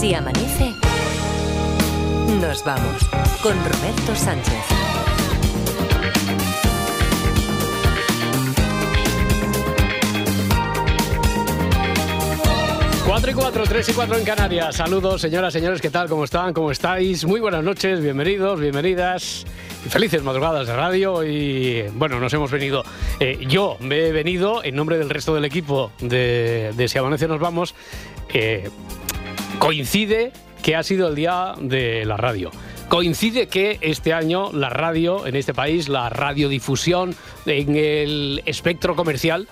Si amanece, nos vamos con Roberto Sánchez. 4 y 4, 3 y 4 en Canarias. Saludos, señoras, señores, ¿qué tal? ¿Cómo están? ¿Cómo estáis? Muy buenas noches, bienvenidos, bienvenidas. Felices madrugadas de radio y bueno, nos hemos venido. eh, yo me he venido en nombre del resto del equipo de, de Si Amanece Nos Vamos. eh, coincide que ha sido el día de la radio. Coincide que este año la radio en este país, la radiodifusión en el espectro comercial,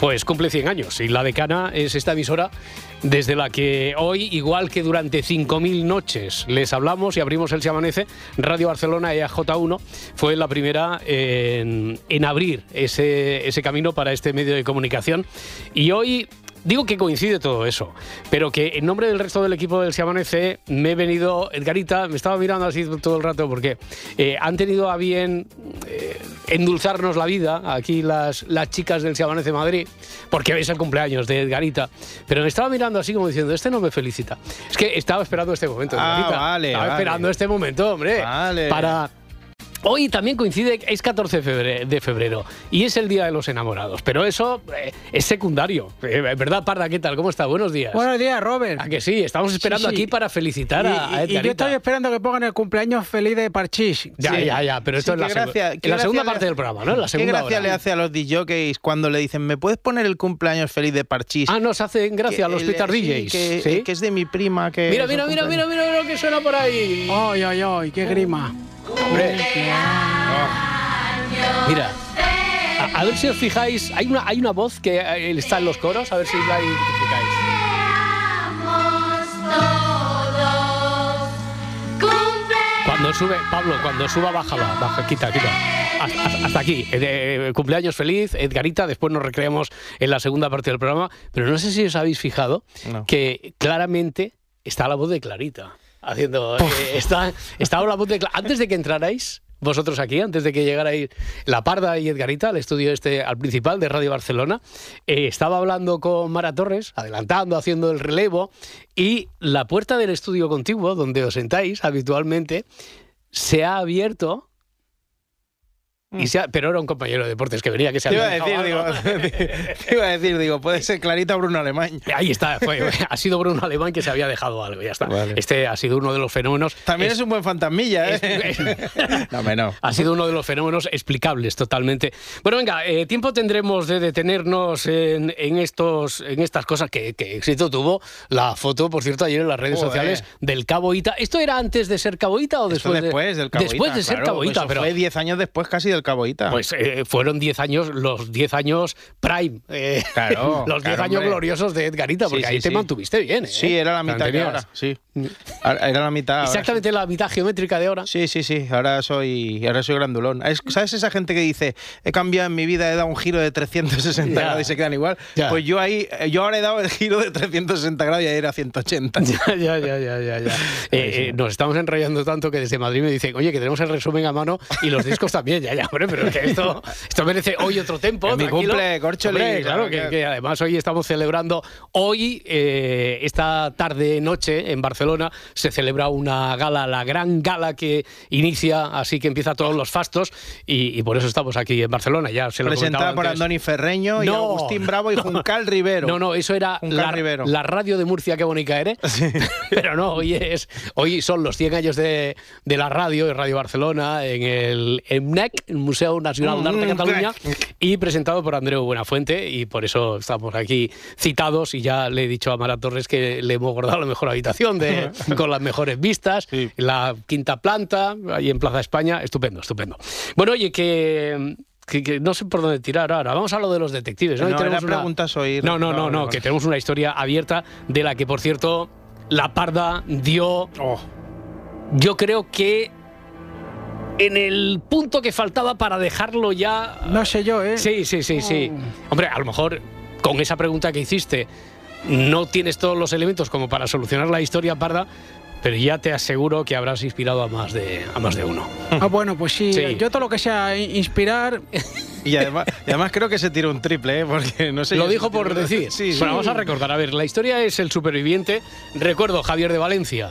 pues cumple 100 años. Y la decana es esta emisora desde la que hoy, igual que durante 5.000 noches, les hablamos y abrimos el Se Amanece, Radio Barcelona EAJ1 fue la primera en, abrir ese camino para este medio de comunicación. Y hoy Digo que coincide todo eso, pero que en nombre del resto del equipo del Se Amanece me he venido, Edgarita, me estaba mirando así todo el rato porque eh, han tenido a bien eh, endulzarnos la vida aquí las, las chicas del Se Amanece Madrid, porque es el cumpleaños de Edgarita, pero me estaba mirando así como diciendo, este no me felicita. Es que estaba esperando este momento, Ah, Edgarita. vale, estaba vale. esperando este momento, hombre, Vale. para... Hoy también coincide, es 14 de febrero, y es el Día de los Enamorados, pero eso eh, es secundario. Eh, ¿Verdad, Parda? ¿Qué tal? ¿Cómo está? Buenos días. Buenos días, Robert. ¿A que sí? Estamos esperando Sí, sí. aquí para felicitar Y, a, a y- y yo estoy esperando que pongan el cumpleaños feliz de Parchís. Ya, Sí. ya, ya, pero esto Sí, es la, qué gracia- en qué la segunda le- parte del programa, ¿no? En la ¿Qué segunda gracia hora. le hace a los DJs cuando le dicen, ¿me puedes poner el cumpleaños feliz de Parchís? Ah, nos hacen gracia a los sí, DJs. Que, ¿sí? que es de mi prima. Que Mira, mira, mira, mira, cumpleaños. mira lo que suena por ahí. Ay, ay, ay, qué grima. Hombre. Mira. A, a ver si os fijáis, hay una, hay una voz que eh, está en los coros, a ver si la identificáis. Cuando sube, Pablo, cuando suba, bájala, baja, quita, quita. Hasta, aquí. Eh, eh, cumpleaños feliz, Edgarita. Después nos recreamos en la segunda parte del programa. Pero no sé si os habéis fijado No. que claramente está la voz de Clarita. Haciendo. eh, está, estaba la voz de Antes de que entrarais. Vosotros aquí, antes de que llegarais La Parda y Edgarita al estudio este, al principal de Radio Barcelona, eh, estaba hablando con Mara Torres, adelantando, haciendo el relevo, y la puerta del estudio contiguo, donde os sentáis habitualmente, se ha abierto. Y ha- pero era un compañero de deportes que venía, que se Te iba a había decir, dejado digo, algo. te iba a decir, digo, puede ser Clarita Bruno Alemán. Ahí está, fue- ha sido Bruno Alemán que se había dejado algo, ya está. Vale. Este ha sido uno de los fenómenos. También es, es- un buen fantasmilla, ¿eh? es- no, no. ha sido uno de los fenómenos explicables totalmente. Bueno, venga, eh, tiempo tendremos de detenernos en, en estos, en estas cosas que, que éxito tuvo la foto, por cierto, ayer en las redes sociales del Cabo Ita. ¿Esto era antes de ser Cabo Ita o Esto después, de- después del Cabo Después Ita, de ser claro, Cabo Ita, pero Fue 10 años después casi del Cabo Ita. pues eh, fueron 10 años, los 10 años prime, eh, Claro, los 10 claro, años hombre. gloriosos de Edgarita, porque Sí, ahí te sí. mantuviste bien. ¿eh? sí, era la mitad de ahora, sí. Era la mitad ahora, Exactamente la mitad geométrica de ahora. Sí, sí, sí. Ahora soy, ahora soy grandulón. Es- ¿Sabes esa gente que dice, he cambiado en mi vida, he dado un giro de 360 Ya. grados y se quedan igual? Ya. Pues yo ahí, yo ahora he dado el giro de 360 grados y ahí era 180. Ya, ya, ya, ya, ya. ya. Eh, eh, nos estamos enrollando tanto que desde Madrid me dicen, oye, que tenemos el resumen a mano y los discos también. Ya, ya, hombre, pero es que esto, esto merece hoy otro tiempo. Mi tranquilo. cumple, Córcholi, Hombre, claro, claro, que, que además hoy estamos celebrando, hoy, eh, esta tarde-noche en Barcelona, se celebra una gala, la gran gala que inicia, así que empieza todos los fastos y, y por eso estamos aquí en Barcelona. Ya se lo Presentada por antes. Andoni Ferreño y No, Agustín Bravo y Juncal Rivero. No, no, eso era la, Rivero. la radio de Murcia, qué bonita eres. Pero no, hoy es hoy son los 100 años de, de la radio, de Radio Barcelona, en el EMNEC, Museo Nacional de Arte de Mm, Cataluña, y presentado por Andreu Buenafuente, y por eso estamos aquí citados, y ya le he dicho a Mara Torres que le hemos guardado la mejor habitación de, con las mejores vistas, Sí. la quinta planta, ahí en Plaza España, estupendo, estupendo. Bueno, oye, que... que- que no sé por dónde tirar ahora. Vamos a lo de los detectives. ¿no? No, tenemos una- preguntas oír. no, no, no, no, que tenemos una historia abierta de la que, por cierto, la parda dio, Oh, yo creo que en el punto que faltaba para dejarlo ya. No sé yo, ¿eh? Sí, sí, sí, sí. Hombre, a lo mejor con esa pregunta que hiciste no tienes todos los elementos como para solucionar la historia parda, pero ya te aseguro que habrás inspirado a más de, a más de uno. Ah, bueno, pues sí, Sí. Yo todo lo que sea i- inspirar, Y además, y además creo que se tiró un triple, ¿eh? porque no sé. Lo dijo por decir. Sí, sí. Bueno, vamos a recordar. A ver, la historia es el superviviente. Recuerdo, Javier de Valencia.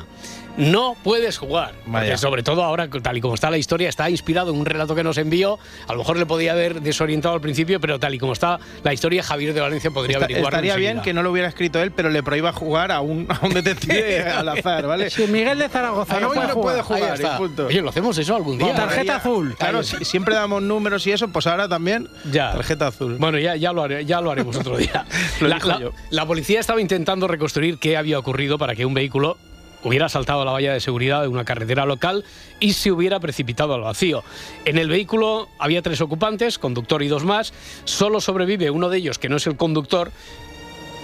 No puedes jugar. Porque sobre todo ahora, tal y como está la historia, está inspirado en un relato que nos envió. A lo mejor le podía haber desorientado al principio, pero tal y como está la historia, Javier de Valencia podría Está- averiguarlo estaría bien que no lo hubiera escrito él, pero le prohíba jugar a un, a un detective al azar, ¿vale? Si Miguel de Zaragoza no puede no jugar. puede jugar. Ahí está. y punto. Oye, ¿lo hacemos eso algún día? Tarjeta azul. Claro, si- siempre damos números y eso, pues ahora también Ya. tarjeta azul. Bueno, ya, ya, lo, haré- ya lo haremos otro día. Lo la, la- yo. la policía estaba intentando reconstruir qué había ocurrido para que un vehículo hubiera saltado la valla de seguridad de una carretera local y se hubiera precipitado al vacío. En el vehículo había tres ocupantes, conductor y dos más. Solo sobrevive uno de ellos, que no es el conductor.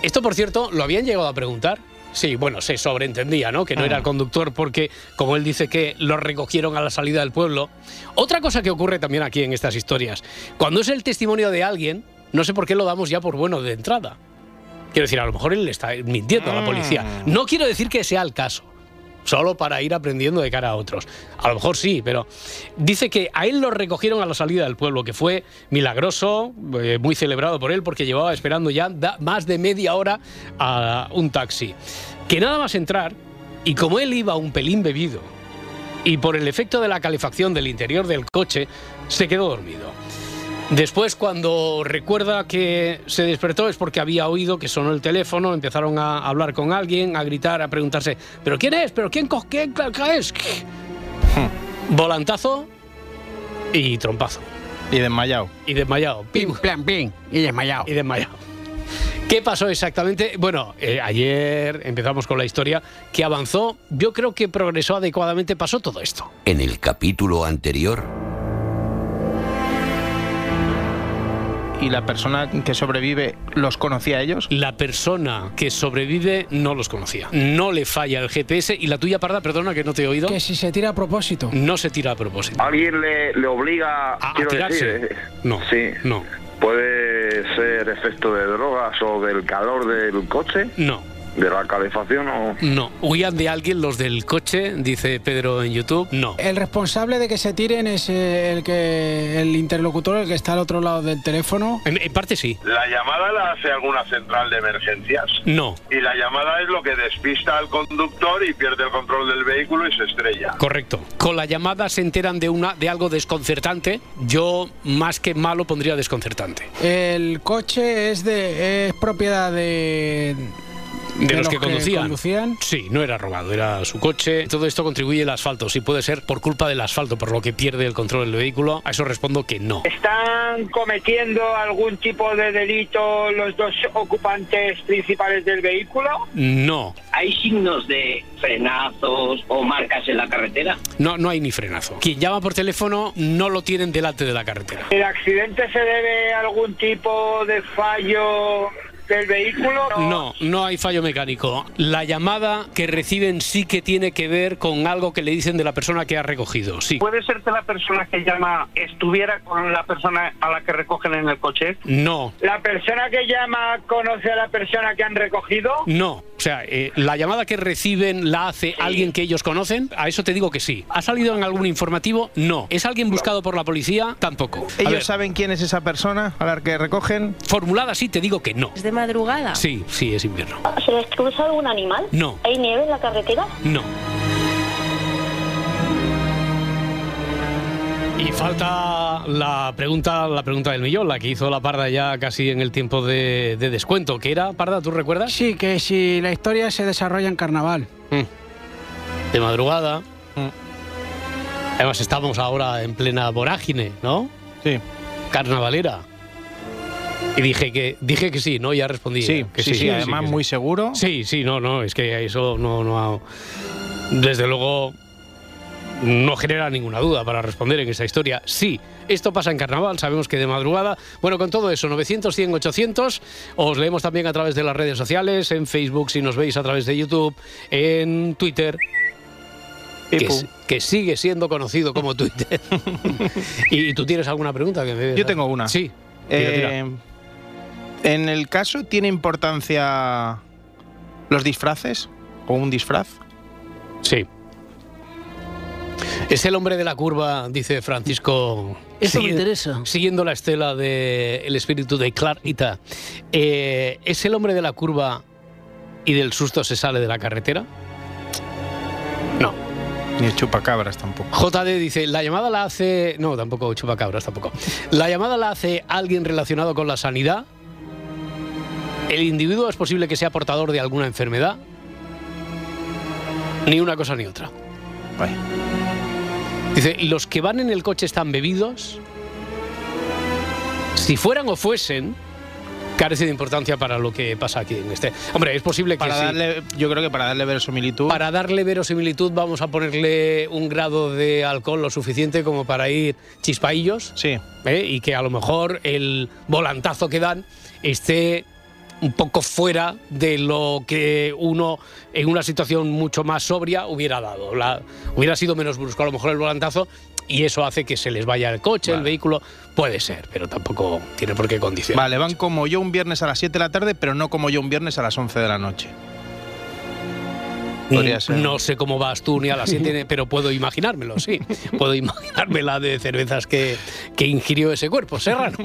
Esto, por cierto, lo habían llegado a preguntar. Sí, bueno, se sobreentendía, ¿no? Que no era el conductor porque, como él dice, que lo recogieron a la salida del pueblo. Otra cosa que ocurre también aquí en estas historias, cuando es el testimonio de alguien, no sé por qué lo damos ya por bueno de entrada. Quiero decir, a lo mejor él le está mintiendo a la policía. No quiero decir que sea el caso, solo para ir aprendiendo de cara a otros. A lo mejor sí, pero dice que a él lo recogieron a la salida del pueblo, que fue milagroso, eh, muy celebrado por él, porque llevaba esperando ya más de media hora a un taxi. Que nada más entrar, y como él iba un pelín bebido, y por el efecto de la calefacción del interior del coche, se quedó dormido. Después, cuando recuerda que se despertó es porque había oído que sonó el teléfono, empezaron a hablar con alguien, a gritar, a preguntarse, ¿pero quién es? ¿pero quién, co- quién es? Volantazo y trompazo. Y desmayado. Y desmayado. Pim, plan, pim. Y desmayado. Y desmayado. ¿Qué pasó exactamente? Bueno, eh, ayer empezamos con la historia que avanzó, yo creo que progresó adecuadamente, pasó todo esto. En el capítulo anterior, ¿Y la persona que sobrevive los conocía a ellos? La persona que sobrevive no los conocía. No le falla el GPS y la tuya, Parda, perdona que no te he oído, Que si se tira a propósito. no se tira a propósito. ¿Alguien le, le obliga ¿A, tirarse? decir, eh, No. Sí. No. ¿Puede ser efecto de drogas o del calor del coche? No. ¿De la calefacción o...? No. ¿Huían de alguien los del coche? Dice Pedro en YouTube. No. El responsable de que se tiren es eh, el que el interlocutor, el que está al otro lado del teléfono. En, en parte sí. La llamada la hace alguna central de emergencias. No. Y la llamada es lo que despista al conductor y pierde el control del vehículo y se estrella. Correcto. Con la llamada se enteran de una de algo desconcertante. Yo más que malo pondría desconcertante. El coche es de es propiedad de De, los, que, conducían. conducían. Sí, no era robado, era su coche. Todo esto contribuye el asfalto. Sí puede ser por culpa del asfalto, por lo que pierde el control del vehículo. A eso respondo que no. ¿Están cometiendo algún tipo de delito los dos ocupantes principales del vehículo? No. ¿Hay signos de frenazos o marcas en la carretera? No, no hay ni frenazo. Quien llama por teléfono no lo tienen delante de la carretera. ¿El accidente se debe a algún tipo de fallo del vehículo? No, no hay fallo mecánico. La llamada que reciben sí que tiene que ver con algo que le dicen de la persona que ha recogido. Sí. ¿Puede ser que la persona que llama estuviera con la persona a la que recogen en el coche? No. ¿La persona que llama conoce a la persona que han recogido? No, o sea, eh, la llamada que reciben la hace alguien que ellos conocen, a eso te digo que sí. ¿Ha salido en algún informativo? No. ¿Es alguien buscado por la policía? Tampoco. A ¿Ellos ver, saben quién es esa persona a la que recogen? formulada sí te digo que no. ¿Es de madrugada? Sí, sí, es invierno. ¿Se les cruza algún animal? No. ¿Hay nieve en la carretera? No. Y falta la pregunta, la pregunta del millón, la que hizo la Parda ya casi en el tiempo de, de descuento. ¿Qué era, Parda? ¿Tú recuerdas? Sí, que si la historia se desarrolla en carnaval. Mm. De madrugada. Mm. Además estamos ahora en plena vorágine, ¿no? Sí. Carnavalera. Y dije que dije que sí, ¿no? Ya respondí. Sí, eh, que sí, sí, además sí. muy seguro. Sí, sí, no, no, es que eso no, no. Desde luego no genera ninguna duda para responder en esa historia. Sí, esto pasa en carnaval, sabemos que de madrugada. Bueno, con todo eso, 900, 100, 800. Os leemos también a través de las redes sociales, en Facebook, si nos veis a través de YouTube, en Twitter. Que, sigue siendo conocido como Twitter. ¿Y tú tienes alguna pregunta? Que me- Yo tengo una. Sí. tira, tira. Eh, en el caso, ¿tiene importancia los disfraces? ¿O un disfraz? Sí. Es el hombre de la curva, dice Francisco. Eso me interesa. Siguiendo la estela del espíritu de Clarita. Eh, ¿Es el hombre de la curva y del susto se sale de la carretera? No. Ni el chupacabras tampoco. JD dice, la llamada la hace... No, tampoco chupacabras, tampoco. La llamada la hace alguien relacionado con la sanidad. El individuo es posible que sea portador de alguna enfermedad. Ni una cosa ni otra. Dice, los que van en el coche están bebidos. Si fueran o fuesen, carece de importancia para lo que pasa aquí en este. Hombre, es posible que Para sí. darle, yo creo que para darle verosimilitud. Para darle verosimilitud vamos a ponerle un grado de alcohol lo suficiente como para ir chispaillos Sí. ¿eh? y que a lo mejor el volantazo que dan esté un poco fuera de lo que uno en una situación mucho más sobria hubiera dado. La- hubiera sido menos brusco a lo mejor el volantazo y eso hace que se les vaya el coche, el vehículo. Puede ser, pero tampoco tiene por qué condicionar. Vale, van como yo un viernes a las 7 de la tarde, pero no como yo un viernes a las 11 de la noche. Podría ser. No sé cómo vas tú ni a las 7, pero puedo imaginármelo, sí. Puedo imaginarme la de cervezas que, que ingirió ese cuerpo, Serrano.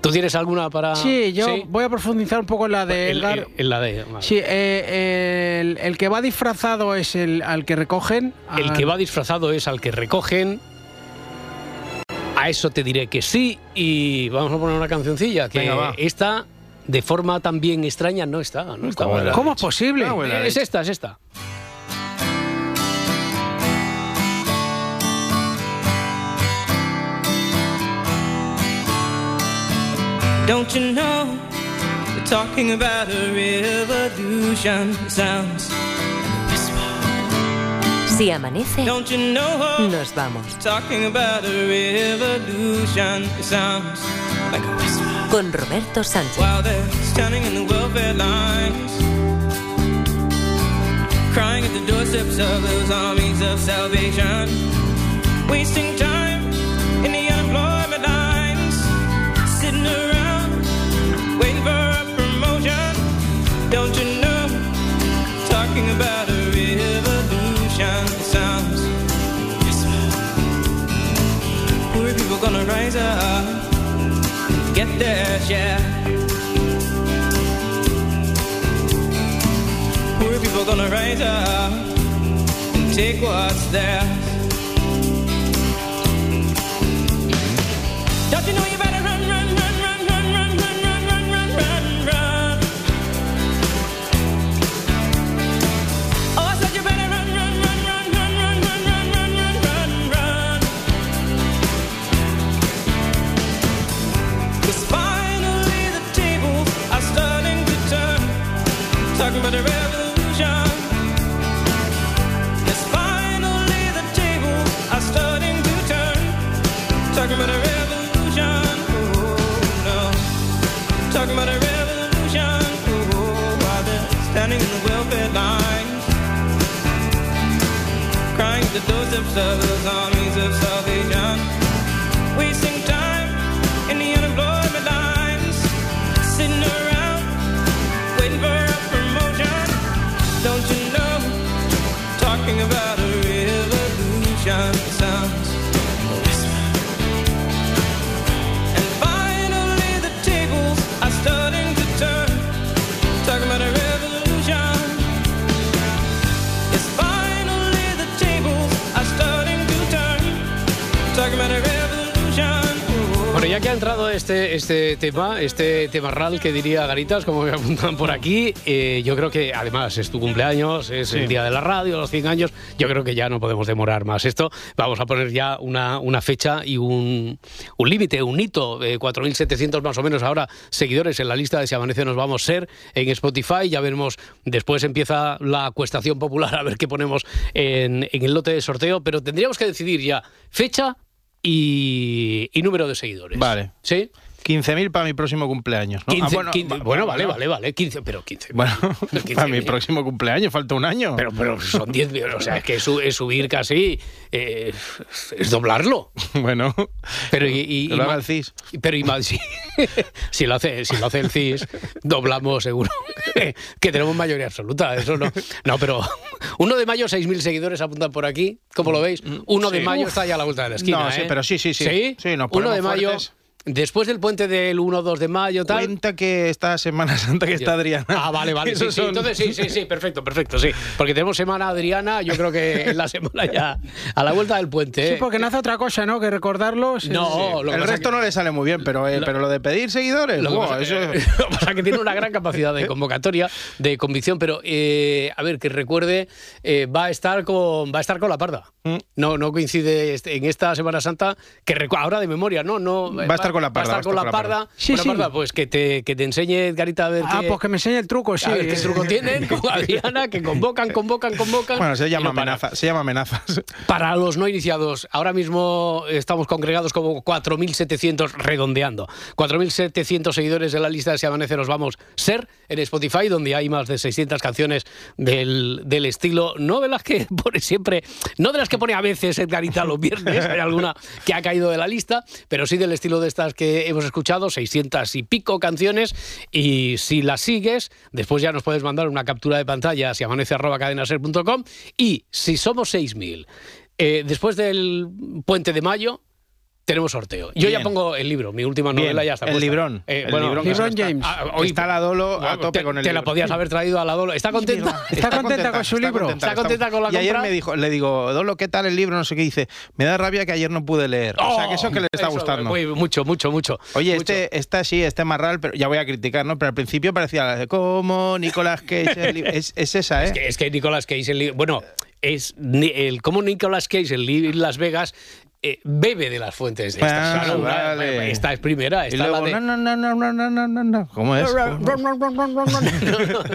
¿Tú tienes alguna para...? Sí, yo voy a profundizar un poco en la de El- el- en la de... vale. Sí, eh, el, el que va disfrazado es el al que recogen. El que va disfrazado es al que recogen. A eso te diré que sí. Y vamos a poner una cancioncilla que Venga, va. esta, de forma también extraña, no está. No está ¿Cómo ¿Cómo es posible? Ah. Es esta, es esta. Don't you know talking about a revolution? Sounds Si amanece, Don't you know nos vamos. talking about a revolution? It sounds like a whisper. Con Roberto Sánchez. While they're standing in the welfare lines, crying at the doorsteps of those armies of salvation, wasting time in the unemployment lines, sitting around waiting for a promotion. Don't you know? Talking about a revolution it sounds. Poor people gonna rise up and get their share. Poor people gonna rise up and take what's theirs. The doorsteps of those armies of salvation. Wasting time ya que ha entrado este, este tema, este tema RAL que diría Garitas, como me apuntan por aquí, eh, yo creo que además es tu cumpleaños, es el día de la radio, los 100 años, yo creo que ya no podemos demorar más esto. Vamos a poner ya una, una fecha y un, un límite, un hito, eh, 4.700 más o menos ahora seguidores en la lista de Si Amanece Nos Vamos a ser en Spotify, ya veremos, después empieza la acuestación popular a ver qué ponemos en, en el lote de sorteo, pero tendríamos que decidir ya fecha y, y número de seguidores. Vale. ¿Sí? 15.000 para mi próximo cumpleaños. ¿no? 15, Ah, bueno, 15, va- bueno, va- vale, vale, vale. 15, pero 15. Bueno, 15.000. para mi próximo cumpleaños falta un año. Pero, pero son 10 millones. O sea, es que es, es subir casi. eh, es doblarlo. bueno, Pero y, y- y lo ma- haga el CIS. Pero y más, si, si lo hace, si lo hace el CIS, doblamos seguro que tenemos mayoría absoluta. Eso no. No, pero 1 de mayo, 6.000 seguidores apuntan por aquí. ¿Cómo lo veis? 1 de sí. mayo Uf. está ya a la vuelta de la esquina. No, sí, ¿eh? pero sí, sí, sí. Sí, Sí, nos 1 de mayo. fuertes. Después del puente del 1-2 de mayo, tal. Cuenta que esta Semana Santa que está Adriana. Ah, vale, vale. Sí, sí, son- entonces sí, sí, sí, perfecto, perfecto, sí. Porque tenemos semana Adriana, yo creo que en la semana ya a la vuelta del puente. Sí, ¿eh? porque no hace otra cosa, ¿no? Que recordarlos. No, lo que el resto que- no le sale muy bien, pero, eh, pero lo de pedir seguidores, Lo que, wow, pasa, eso- que- lo que pasa que tiene una gran capacidad de convocatoria, de convicción, pero eh, a ver, que recuerde, eh, va a estar con va a estar con la parda. Mm. No, no coincide este- en esta Semana Santa, que recu- ahora de memoria, no, no. Va a estar con la parda, Va a estar con la parda. Sí, la sí. parda, pues que te, que te enseñe, Edgarita, a ver Ah, qué, pues que me enseñe el truco, sí. a ver qué truco tienen con Adriana, que convocan, convocan, convocan. Bueno, se llama no amenaza, se llama amenazas. Para los no iniciados, ahora mismo estamos congregados como 4.700 redondeando. 4.700 seguidores de la lista de Si Amanece Nos Vamos Ser en Spotify, donde hay más de 600 canciones del, del estilo, no de las que pone siempre, no de las que pone a veces Edgarita los viernes, hay alguna que ha caído de la lista, pero sí del estilo de que hemos escuchado, 600 y pico canciones, y si las sigues, después ya nos puedes mandar una captura de pantalla si amanece arroba cadenaser.com y si somos 6.000, eh, después del puente de mayo, tenemos sorteo. Yo ya pongo el libro, mi última Bien, novela ya está el puesta. librón, Eh, el bueno, librón está- James. ah, hoy- Está la Dolo a tope te, con el te la libro. podías haber traído a la Dolo. ¿Está contenta? Está contenta con su libro. Está contenta con la Y ayer me dijo, le digo, Dolo, ¿qué tal el libro? No sé qué dice. Me da rabia que ayer no pude leer. o sea, que eso que le está Oh, Eso, gustando. muy- mucho, mucho, mucho. Oye, mucho. este, esta sí, este marral, pero ya voy a criticar, ¿no? Pero al principio parecía la de como Nicolas Cage. el li-". es, es esa, ¿eh? Es que, es que Nicolas Cage, el li- bueno, es el cómo Nicolas Cage, el libro en Las Vegas, eh, bebe de las fuentes de estas. Ah, Claro, una- vale. Esta es primera, y esta luego, la de... no, no, no, no, no, no, no, no. ¿Cómo es?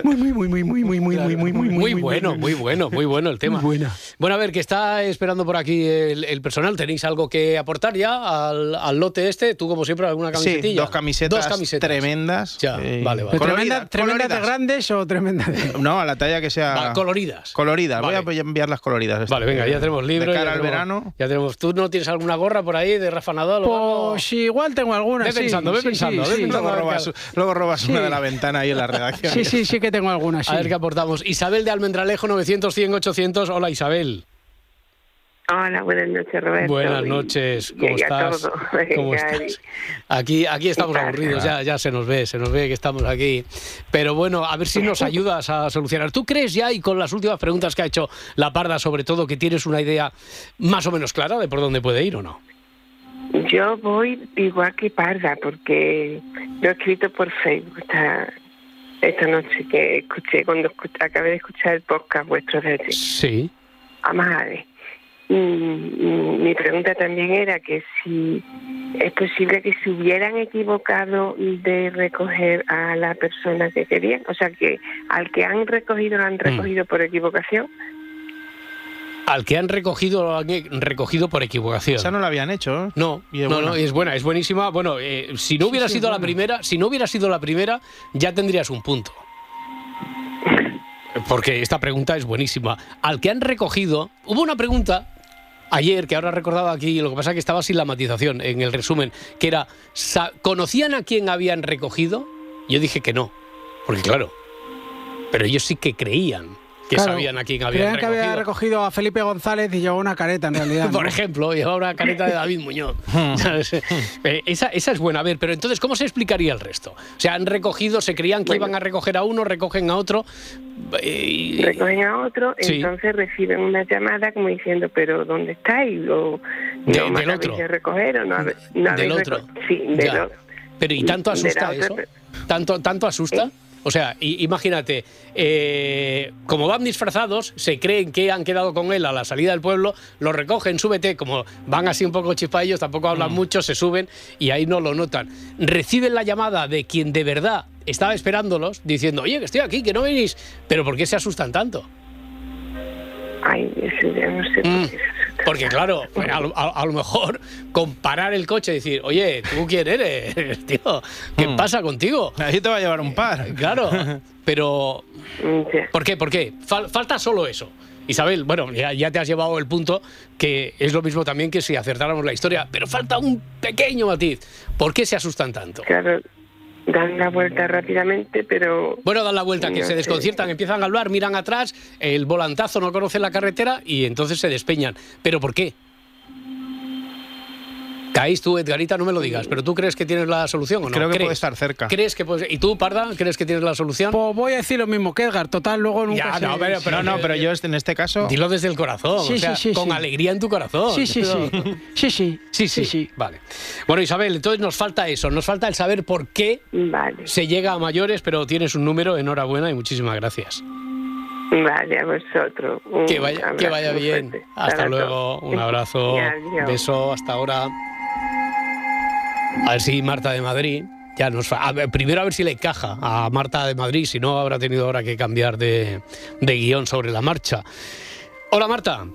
Muy, muy, muy, muy, muy, muy, muy, muy, muy, muy, Muy bueno, muy bueno, muy bueno el tema. Muy buena. Bueno, a ver, que está esperando por aquí el, el personal. ¿Tenéis algo que aportar ya al, al lote este? Tú, como siempre, alguna Sí, camisetilla. dos camisetas, Dos camisetas. tremendas. Ya, eh, vale, vale. Pero coloridas, tremenda, ¿Tremendas de grandes o tremendas de.? No, a la talla que sea. Va, coloridas. Coloridas. Vale. Voy a enviar las coloridas. Vale, venga, ya tenemos libros. De ya cara al tenemos- verano. Ya tenemos. ¿Tú no tienes alguna gorra por ahí de Rafa Nadal? o algo? Pues igual tengo alguna. Ve sí, pensando, ve sí, pensando, sí, ve pensando. Luego robas, luego robas una de la ventana ahí en la redacción. Sí, sí, sí que tengo alguna. A ver qué aportamos. Isabel de Almendralejo, 900, 100, 800. Hola, Isabel. Hola, buenas noches, Roberto. Buenas noches. ¿Cómo y estás? ¿Cómo estás? Aquí, aquí estamos aburridos, ya, ya se nos ve, se nos ve que estamos aquí. Pero bueno, a ver si nos ayudas a solucionar. ¿Tú crees ya, y con las últimas preguntas que ha hecho la Parda, sobre todo, que tienes una idea más o menos clara de por dónde puede ir o no? Yo voy igual que Parda, porque lo he escrito por Facebook esta, esta noche que escuché, cuando escu- acabé de escuchar el podcast vuestro de Sí. Amade. Y, y mi pregunta también era que si es posible que se hubieran equivocado de recoger a la persona que querían, o sea, que al que han recogido lo han recogido por equivocación. Al que han recogido, lo han recogido por equivocación. Esa no la habían hecho. ¿eh? No, Y es no, buena. no, es buena, es buenísima. Bueno, eh, si no hubiera sí, sido la primera, si no hubiera sido la primera, ya tendrías un punto. Porque esta pregunta es buenísima. Al que han recogido, hubo una pregunta ayer que ahora he recordado aquí, lo que pasa es que estaba sin la matización en el resumen, que era, ¿conocían a quién habían recogido? Yo dije que no, porque claro, pero ellos sí que creían que Claro, sabían a quién habían Creían que recogido. había recogido a Felipe González y llevó una careta, en realidad. Por ¿no? ejemplo, llevaba una careta de David Muñoz. Hmm. Eh, esa, esa es buena. A ver, pero entonces, ¿cómo se explicaría el resto? O sea, han recogido, se creían que Bueno. iban a recoger a uno, recogen a otro. eh, y- recogen a otro, Sí. entonces reciben una llamada como diciendo, pero ¿dónde estáis? O, De- no del otro. de recoger o no, no Del otro. reco- Sí, del otro. Pero ¿y tanto asusta otra eso? ¿Tanto, tanto asusta? O sea, imagínate, eh, como van disfrazados, se creen que han quedado con él a la salida del pueblo, lo recogen, súbete, como van así un poco chispaillos, tampoco hablan Mm. mucho, se suben y ahí no lo notan. Reciben la llamada de quien de verdad estaba esperándolos, diciendo, oye, que estoy aquí, que no venís, pero ¿por qué se asustan tanto? Ay, eso ya no sé Mm. por qué. Porque claro, a, lo- a- a lo mejor comparar el coche y decir, oye, ¿tú quién eres, tío? ¿Qué Mm. pasa contigo? Ahí te va a llevar un par. Claro, pero ¿por qué? ¿Por qué? Fal- falta solo eso. Isabel, bueno, ya, ya te has llevado el punto que es lo mismo también que si acertáramos la historia, pero falta un pequeño matiz. ¿Por qué se asustan tanto? Claro, dan la vuelta rápidamente, pero... Bueno, dan la vuelta, que No se sé. desconciertan, empiezan a hablar, miran atrás, el volantazo no conoce la carretera y entonces se despeñan. ¿Pero por qué? Caís tú, Edgarita, no me lo digas, pero ¿tú crees que tienes la solución o no? Creo que ¿Crees? puede estar cerca. ¿Crees que puede- ¿Y tú, Parda, crees que tienes la solución? Pues voy a decir lo mismo que Edgar, total, luego nunca Ya, se- no, pero, pero no, no, pero yo en este caso. Dilo desde el corazón, Sí, o sea, sí, sí, con sí. alegría en tu corazón. Sí, sí, sí. Sí, sí. Sí, sí, sí. Vale. Bueno, Isabel, entonces nos falta eso, nos falta el saber por qué se llega a mayores, pero tienes un número, enhorabuena y muchísimas gracias. Vale, a vosotros. Un Que vaya, que vaya bien. fuerte. Hasta luego, un abrazo, beso, hasta ahora. A ver si Marta de Madrid ya nos a ver, primero a ver si le encaja a Marta de Madrid, si no habrá tenido ahora que cambiar de, de guion sobre la marcha. Hola Marta.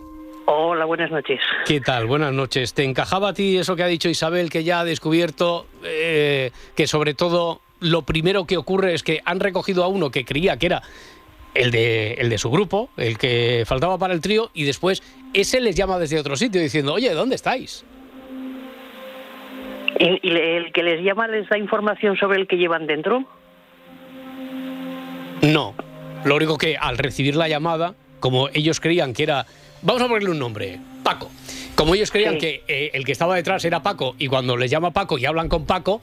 Hola, buenas noches. ¿Qué tal? Buenas noches. ¿Te encajaba a ti eso que ha dicho Isabel, que ya ha descubierto eh, que sobre todo lo primero que ocurre es que han recogido a uno que creía que era el de, el de su grupo, el que faltaba para el trío, y después ese les llama desde otro sitio diciendo, oye, ¿dónde estáis? ¿Y, el que les llama les da información sobre el que llevan dentro? No. Lo único que al recibir la llamada, como ellos creían que era, vamos a ponerle un nombre, Paco. Como ellos creían Sí. que eh, el que estaba detrás era Paco y cuando les llama Paco y hablan con Paco,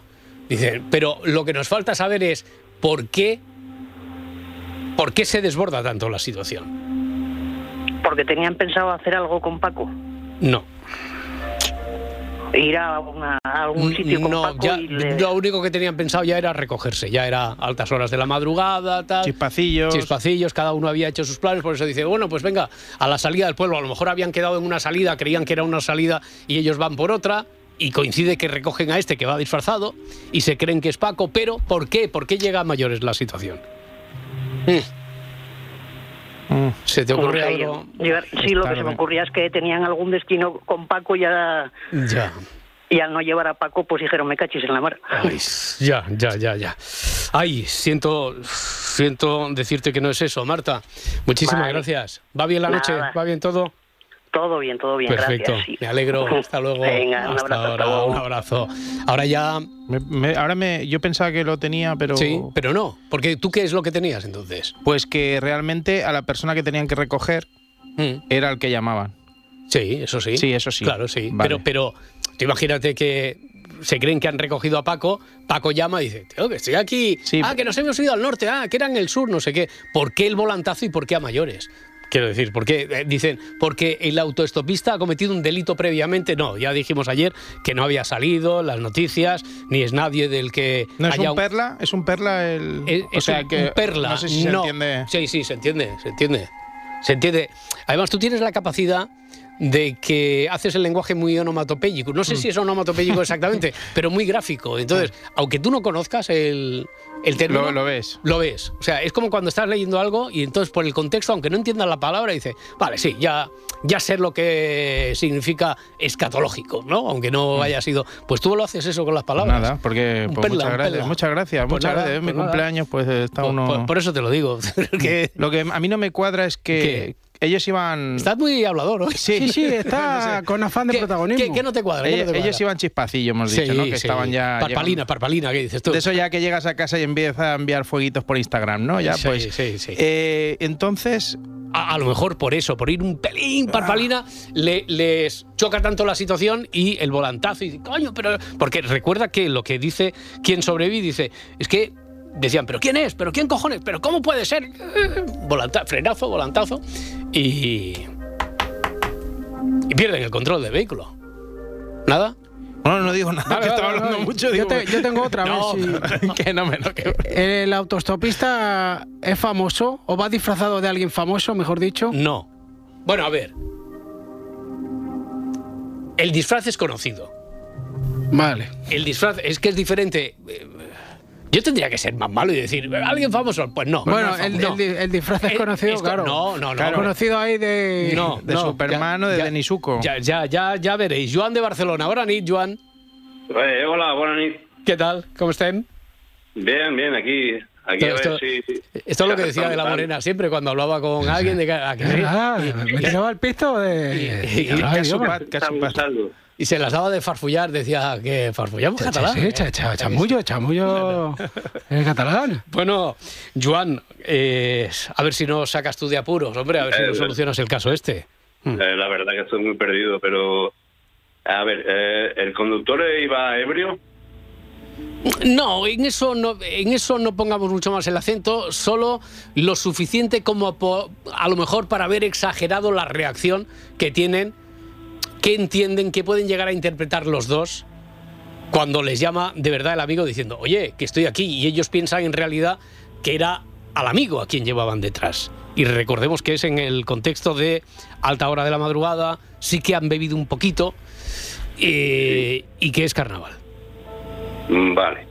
dicen, pero lo que nos falta saber es por qué, por qué se desborda tanto la situación. Porque tenían pensado hacer algo con Paco. No. Ir a, una- a algún sitio con no, Paco ya, y le- lo único que tenían pensado ya era recogerse, ya era altas horas de la madrugada, tal. Chispacillos. Chispacillos, cada uno había hecho sus planes, por eso dice, bueno, pues venga, a la salida del pueblo, a lo mejor habían quedado en una salida, creían que era una salida y ellos van por otra. Y coincide que recogen a este que va disfrazado y se creen que es Paco, pero ¿por qué? ¿Por qué llega a mayores la situación? Mm. ¿Se te no ocurre sé, algo? yo- yo- sí, lo que se me ocurría es que tenían algún destino con Paco y, a- Ya. y al no llevar a Paco, pues dijeron, me cachis en la mar. Ay, ya, ya, ya, ya. Ay, siento, siento decirte que no es eso, Marta. Muchísimas Vale. gracias. ¿Va bien la noche? ¿Va bien todo? Todo bien, todo bien, Perfecto. gracias. sí. Me alegro. Hasta luego. Venga, un Hasta abrazo, hasta ahora, un abrazo. Ahora ya. Me- me- ahora me, yo pensaba que lo tenía, pero. Sí, pero no. Porque tú qué es lo que tenías entonces. Pues que realmente a la persona que tenían que recoger era el que llamaban. Mm. Sí, eso sí. Sí, eso sí. Claro, sí. Vale. Pero, pero tú imagínate que se creen que han recogido a Paco, Paco llama y dice, tío, que estoy aquí. ah, que nos hemos ido al norte, ah, que era en el sur, no sé qué. ¿Por qué el volantazo y por qué a mayores? Quiero decir, ¿por qué? Eh, dicen, porque el autoestopista ha cometido un delito previamente. No, ya dijimos ayer que no había salido las noticias, ni es nadie del que ¿No es un perla? ¿Es un perla el.? es, o es sea un, que. un perla. No sé si se No. entiende. Sí, sí, se entiende, se entiende. Se entiende. Además, tú tienes la capacidad de que haces el lenguaje muy onomatopéyico. No sé Mm. si es onomatopéyico exactamente, pero muy gráfico. Entonces, aunque tú no conozcas el, el término... Lo- lo ves. Lo ves. O sea, es como cuando estás leyendo algo y entonces por el contexto, aunque no entiendas la palabra, dices, vale, sí, ya, ya sé lo que significa escatológico, ¿no? Aunque no haya sido... Pues tú lo haces eso con las palabras. Mm. Nada, porque pues, perla, muchas gracias, muchas gracias, Pues muchas nada, gracias. Mi pues nada. cumpleaños, pues está Por- uno. por- por eso te lo digo. que- Lo que a mí no me cuadra es que ellos iban. Estás muy hablador hoy. Sí, Sí, sí, está con afán de ¿Qué- protagonismo. qué- qué no te cuadra? ¿Qué no Ellos, te cuadra? ellos iban chispacillos, hemos Sí, dicho, ¿no? Que sí. estaban ya. Parpalina, parpalina, ¿qué dices tú? De eso ya que llegas a casa y empiezas a enviar fueguitos por Instagram, ¿no? Ya, Sí, pues. sí, sí. eh, entonces. A, a lo mejor por eso, por ir un pelín parpalina, le- les choca tanto la situación y el volantazo. Y dice, coño, pero. Porque recuerda que lo que dice quien sobrevive, dice, es que. Decían, ¿pero quién es? ¿Pero quién cojones? ¿Pero cómo puede ser? Volanta- frenazo, volantazo. Y. Y pierden el control del vehículo. ¿Nada? No, no digo nada, Vale, que vale, estaba vale, hablando vale. mucho. Yo, Digo, te- yo tengo otra, No, si- que no me lo que. ¿El autostopista es famoso o va disfrazado de alguien famoso, mejor dicho? No. Bueno, a ver. El disfraz es conocido. Vale. El disfraz es que es diferente. Yo tendría que ser más malo y decir, alguien famoso. Pues no. Bueno, no, el, no. el di- el disfraz es Eh, conocido, esto- claro. No, no, no. Claro. Conocido ahí de. No, de no, Superman o de Denisuco. Ya, ya, ya, ya veréis. Joan de Barcelona. Ahora, Nit, Joan. Eh, hola, buenas noches. ¿Qué tal? ¿Cómo estén? Bien, bien, aquí. Aquí a Esto- ver si. si- Esto es lo que decía de la Morena siempre cuando hablaba con alguien de que, a que sí. Ah, me tiraba el pisto de. Y- y- de Y se las daba de farfullar, decía que farfullamos Sí, catalán. sí, cha- cha- chamullo, chamullo en catalán. Bueno, Joan, eh, a ver si no sacas tú de apuros, hombre, a ver si Eh, no solucionas el caso este. eh, la verdad que estoy muy perdido, pero. A ver, eh, ¿el conductor iba ebrio? No, en eso no, en eso no pongamos mucho más el acento, solo lo suficiente como po- a lo mejor para haber exagerado la reacción que tienen, que entienden, que pueden llegar a interpretar los dos cuando les llama de verdad el amigo diciendo, oye, que estoy aquí, y ellos piensan en realidad que era al amigo a quien llevaban detrás. Y recordemos que es en el contexto de alta hora de la madrugada, sí que han bebido un poquito eh, y que es carnaval. Mm, Vale.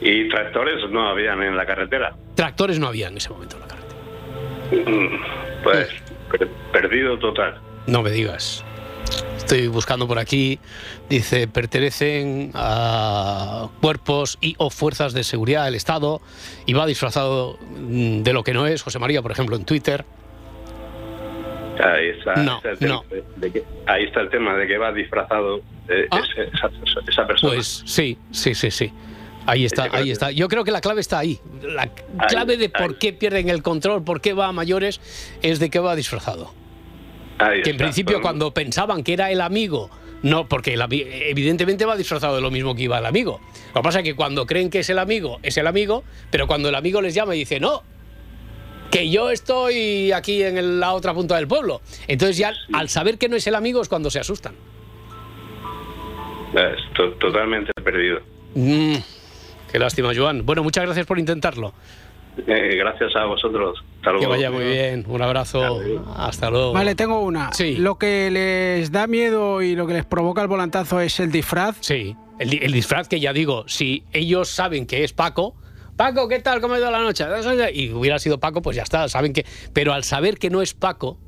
¿Y tractores no habían en la carretera? Tractores no había en ese momento en la carretera. Mm, Pues, per- perdido total. No me digas. Estoy buscando por aquí. Dice, pertenecen a cuerpos y o fuerzas de seguridad del Estado y va disfrazado mm, de lo que no es. José María, por ejemplo, en Twitter. Ahí está, No, está el tema no. de- de que- ahí está el tema de que va disfrazado eh, Ah. ese- esa, esa persona. Pues sí, sí, sí, sí. Ahí está, ahí que- está. Yo creo que la clave está ahí. La clave de por qué pierden el control, por qué va a mayores, es de que va disfrazado. Ahí Que en está. principio cuando pensaban que era el amigo, no, porque el evidentemente va disfrazado de lo mismo que iba el amigo. Lo que pasa es que cuando creen que es el amigo, es el amigo, pero cuando el amigo les llama y dice, no, que yo estoy aquí en la otra punta del pueblo. Entonces ya al saber que no es el amigo es cuando se asustan. Es to- totalmente perdido. Mm, qué lástima, Joan. Bueno, muchas gracias por intentarlo. Eh, gracias a vosotros. Hasta Que luego. vaya muy bien. Un abrazo. Hasta luego. Vale, tengo una. Sí. Lo que les da miedo y lo que les provoca el volantazo es el disfraz. Sí, el, el disfraz que ya digo, si ellos saben que es Paco, Paco, ¿qué tal? ¿Cómo ha ido la noche? Y hubiera sido Paco, pues ya está, saben que... Pero al saber que no es Paco,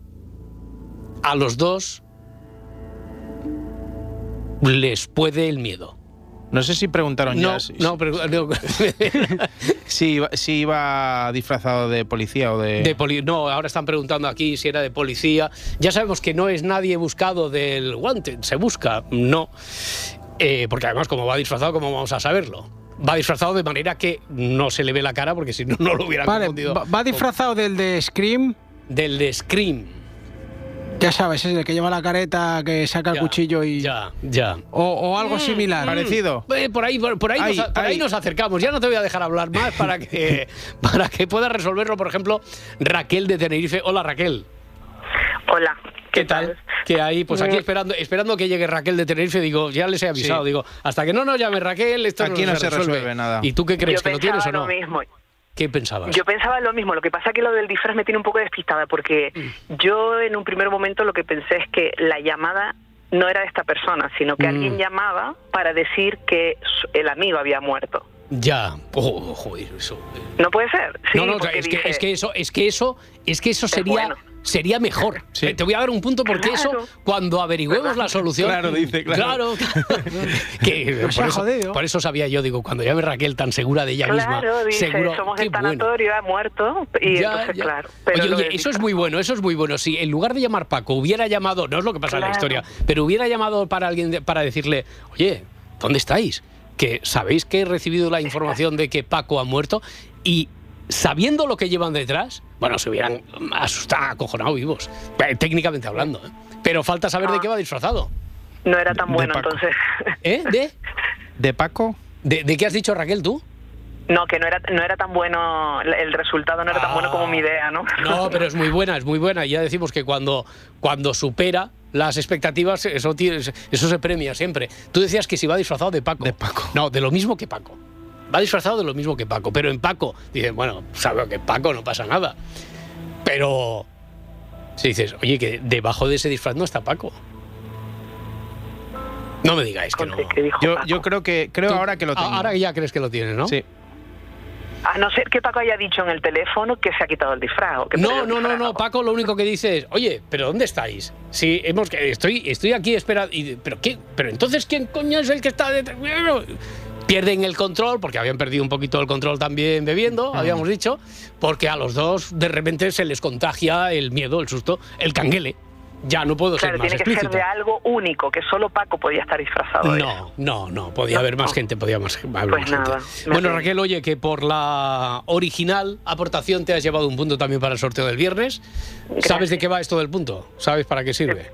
a los dos les puede el miedo. No sé si preguntaron No, ya si, no, pero... no, si iba, si iba disfrazado de policía o de... de poli- no, ahora están preguntando aquí si era de policía. Ya sabemos que no es nadie buscado del Wanted, se busca, no. Eh, porque además, como va disfrazado, ¿cómo vamos a saberlo? Va disfrazado de manera que no se le ve la cara, porque si no, no lo hubieran Vale, confundido. va, va disfrazado del de Scream. Del de Scream. Ya sabes, es el que lleva la careta, que saca el cuchillo y. Ya, ya. O, o algo similar. Parecido. Eh, por ahí, por, por ahí, Ahí, nos, por ahí ahí. nos acercamos. Ya no te voy a dejar hablar más para que, para que puedas resolverlo. Por ejemplo, Raquel de Tenerife. Hola, Raquel. Hola. ¿Qué tal? Que ahí, pues aquí Bien. esperando, esperando que llegue Raquel de Tenerife, digo, ya les he avisado, Sí. digo, hasta que no nos llame Raquel, esto Aquí no se resuelve nada. ¿Y tú qué crees? Yo ¿Que lo tienes o no? lo mismo. ¿Qué pensabas? Yo pensaba lo mismo, lo que pasa que lo del disfraz me tiene un poco despistada porque Mm. yo en un primer momento lo que pensé es que la llamada no era de esta persona, sino que Mm. alguien llamaba para decir que el amigo había muerto. Ya. Oh, joder, eso. No puede ser. Sí, no, no, es que, es eso, es que eso, es que eso sería, bueno. Sería mejor. Eh, Te voy a dar un punto porque Claro. eso, cuando averigüemos la solución. Claro, dice, claro. Claro, que, por, eso, jodido. por eso sabía yo, digo, cuando llame Raquel tan segura de ella Claro, misma, dice, seguro. somos el bueno. tanatorio, ha muerto. Y Ya, entonces, ya. claro. Pero oye, lo oye, del eso es muy bueno, eso es muy bueno. Si en lugar de llamar Paco hubiera llamado, no es lo que pasa en la Claro. historia, pero hubiera llamado para alguien de- para decirle, oye, ¿dónde estáis? Que sabéis que he recibido la información de que Paco ha muerto y sabiendo lo que llevan detrás, bueno, se hubieran asustado, acojonado vivos, eh, técnicamente hablando. ¿eh? Pero falta saber de qué va disfrazado. No era tan de bueno, entonces. ¿Eh? ¿De? ¿De Paco? ¿De, de qué has dicho, Raquel, tú? No, que no era, no era tan bueno, el resultado no era tan bueno como mi idea, ¿no? Ah. No, pero es muy buena, es muy buena. Ya decimos que cuando, cuando supera las expectativas, eso, tiene- eso se premia siempre. Tú decías que si va disfrazado de Paco. De Paco. No, de lo mismo que Paco. Va disfrazado de lo mismo que Paco. Pero en Paco, dices, bueno, sabe que Paco no pasa nada. Pero si dices, oye, que debajo de ese disfraz no está Paco. No me digáis que no. Yo, creo que creo Tú- ahora que lo tengo. Ahora ya crees que lo tienes, ¿no? Sí. A no ser que Paco haya dicho en el teléfono que se ha quitado el disfraz. o que No, no, no, no, Paco lo único que dice es, oye, pero ¿dónde estáis? Si hemos que estoy, estoy aquí esperando. y- ¿Pero qué? ¿Pero entonces quién coño es el que está detrás? Pierden el control, porque habían perdido un poquito el control también bebiendo, habíamos dicho, porque a los dos de repente se les contagia el miedo, el susto, el canguele. Ya no puedo Claro, ser más tiene que ser de algo único, que solo Paco podía estar disfrazado. No, no, no, podía haber más gente, podía más, haber Pues más nada, gente. Bueno. Raquel, oye, que por la original aportación te has llevado un punto también para el sorteo del viernes. ¿Sabes de qué va esto del punto? ¿Sabes para qué sirve?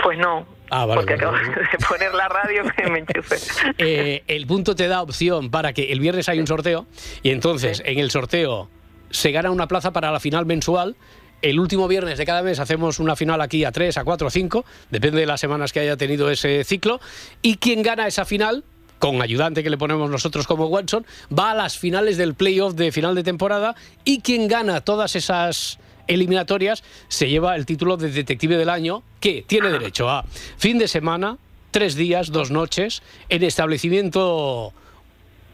Pues no, Ah, vale. porque vale, acabo vale. de poner la radio me enchufe. Eh, el punto te da opción para que el viernes hay un sorteo y entonces en el sorteo se gana una plaza para la final mensual. El último viernes de cada mes hacemos una final aquí a 3, a 4, a 5, depende de las semanas que haya tenido ese ciclo. Y quien gana esa final, con ayudante que le ponemos nosotros como Watson, va a las finales del playoff de final de temporada y quien gana todas esas eliminatorias se lleva el título de detective del año que tiene derecho a fin de semana, tres días, dos noches, en establecimiento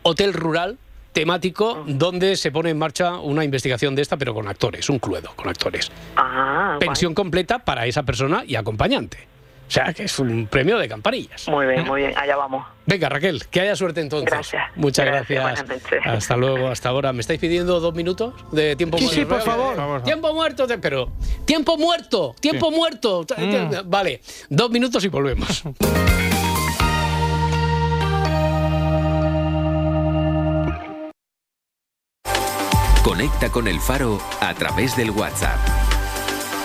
hotel rural temático donde se pone en marcha una investigación de esta, pero con actores, un cluedo con actores. Ah, Pensión completa para esa persona y acompañante. O sea, que es un premio de campanillas. Muy bien, muy bien, allá vamos. Venga, Raquel, que haya suerte entonces. Gracias. Muchas Gracias. Hasta luego, hasta ahora. ¿Me estáis pidiendo dos minutos de tiempo Sí, muerto? sí, por favor. Tiempo muerto, te- pero. ¡Tiempo muerto! ¡Tiempo muerto! Mm. Vale, dos minutos y volvemos. Conecta con el Faro a través del WhatsApp.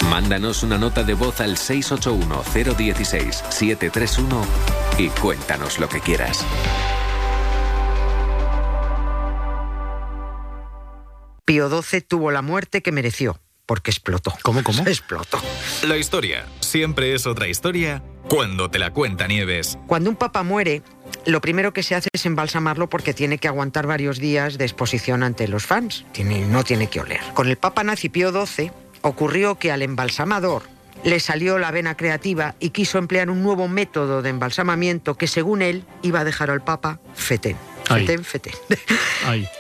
Mándanos una nota de voz al 681-016-731 y cuéntanos lo que quieras. Pío XII tuvo la muerte que mereció, porque explotó. ¿Cómo, cómo? Explotó. La historia siempre es otra historia cuando te la cuenta Nieves. Cuando un papa muere, lo primero que se hace es embalsamarlo porque tiene que aguantar varios días de exposición ante los fans. Tiene- no tiene que oler. Con el papa nazi Pío XII ocurrió que al embalsamador le salió la vena creativa y quiso emplear un nuevo método de embalsamamiento que según él iba a dejar al papa fetén. Fetén, fetén.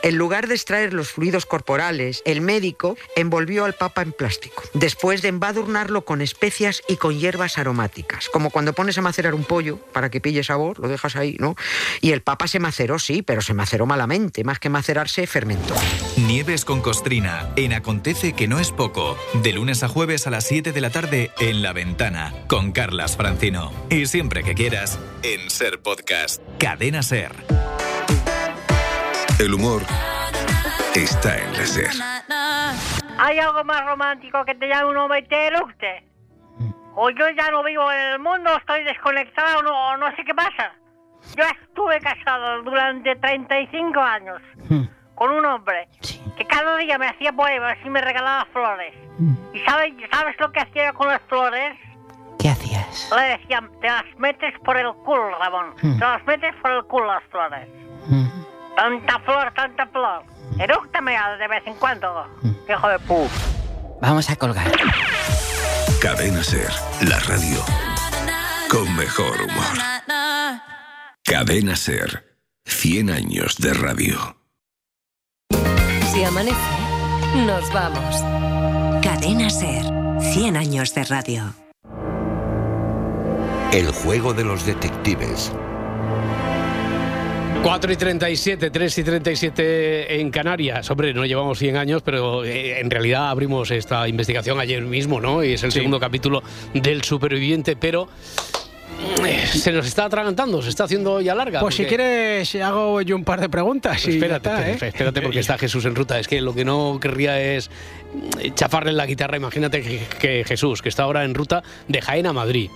En lugar de extraer los fluidos corporales, el médico envolvió al papa en plástico, después de embadurnarlo con especias y con hierbas aromáticas, como cuando pones a macerar un pollo para que pille sabor, lo dejas ahí, ¿no? Y el papa se maceró, sí, pero se maceró malamente, más que macerarse, fermentó. Nieves con costrina en Acontece que no es poco. De lunes a jueves a las 7 de la tarde en La Ventana con Carlas Francino. Y siempre que quieras en Ser Podcast. Cadena Ser. El humor está en la SER. ¿Hay algo más romántico que te llame un hombre y te eructe? O yo ya no vivo en el mundo, estoy desconectado, o no, no sé qué pasa. Yo estuve casado durante 35 años con un hombre que cada día me hacía poemas y me regalaba flores. ¿Y sabes, sabes lo que hacía yo con las flores? ¿Qué hacías? Le decían, te las metes por el culo, Ramón. Mm. Te las metes por el culo las flores. Tanta flor, tanta flor. Erúctame de vez en cuando, hijo de pu. Vamos a colgar. Cadena Ser, la radio con mejor humor. Cadena Ser, 100 años de radio. Si amanece, nos vamos. Cadena Ser. 100 años de radio. El juego de los detectives. 4 y 37, 3 y 37 en Canarias. Hombre, no llevamos 100 años, pero eh, en realidad abrimos esta investigación ayer mismo, ¿no? Y es el segundo capítulo del superviviente, pero se nos está atragantando, se está haciendo ya larga. Pues si quieres, hago yo un par de preguntas. y ya Espérate, está, ¿eh? espérate, porque está Jesús en ruta. Es que lo que no querría es eh, chafarle la guitarra. Imagínate que, Jesús, que está ahora en ruta de Jaén a Madrid.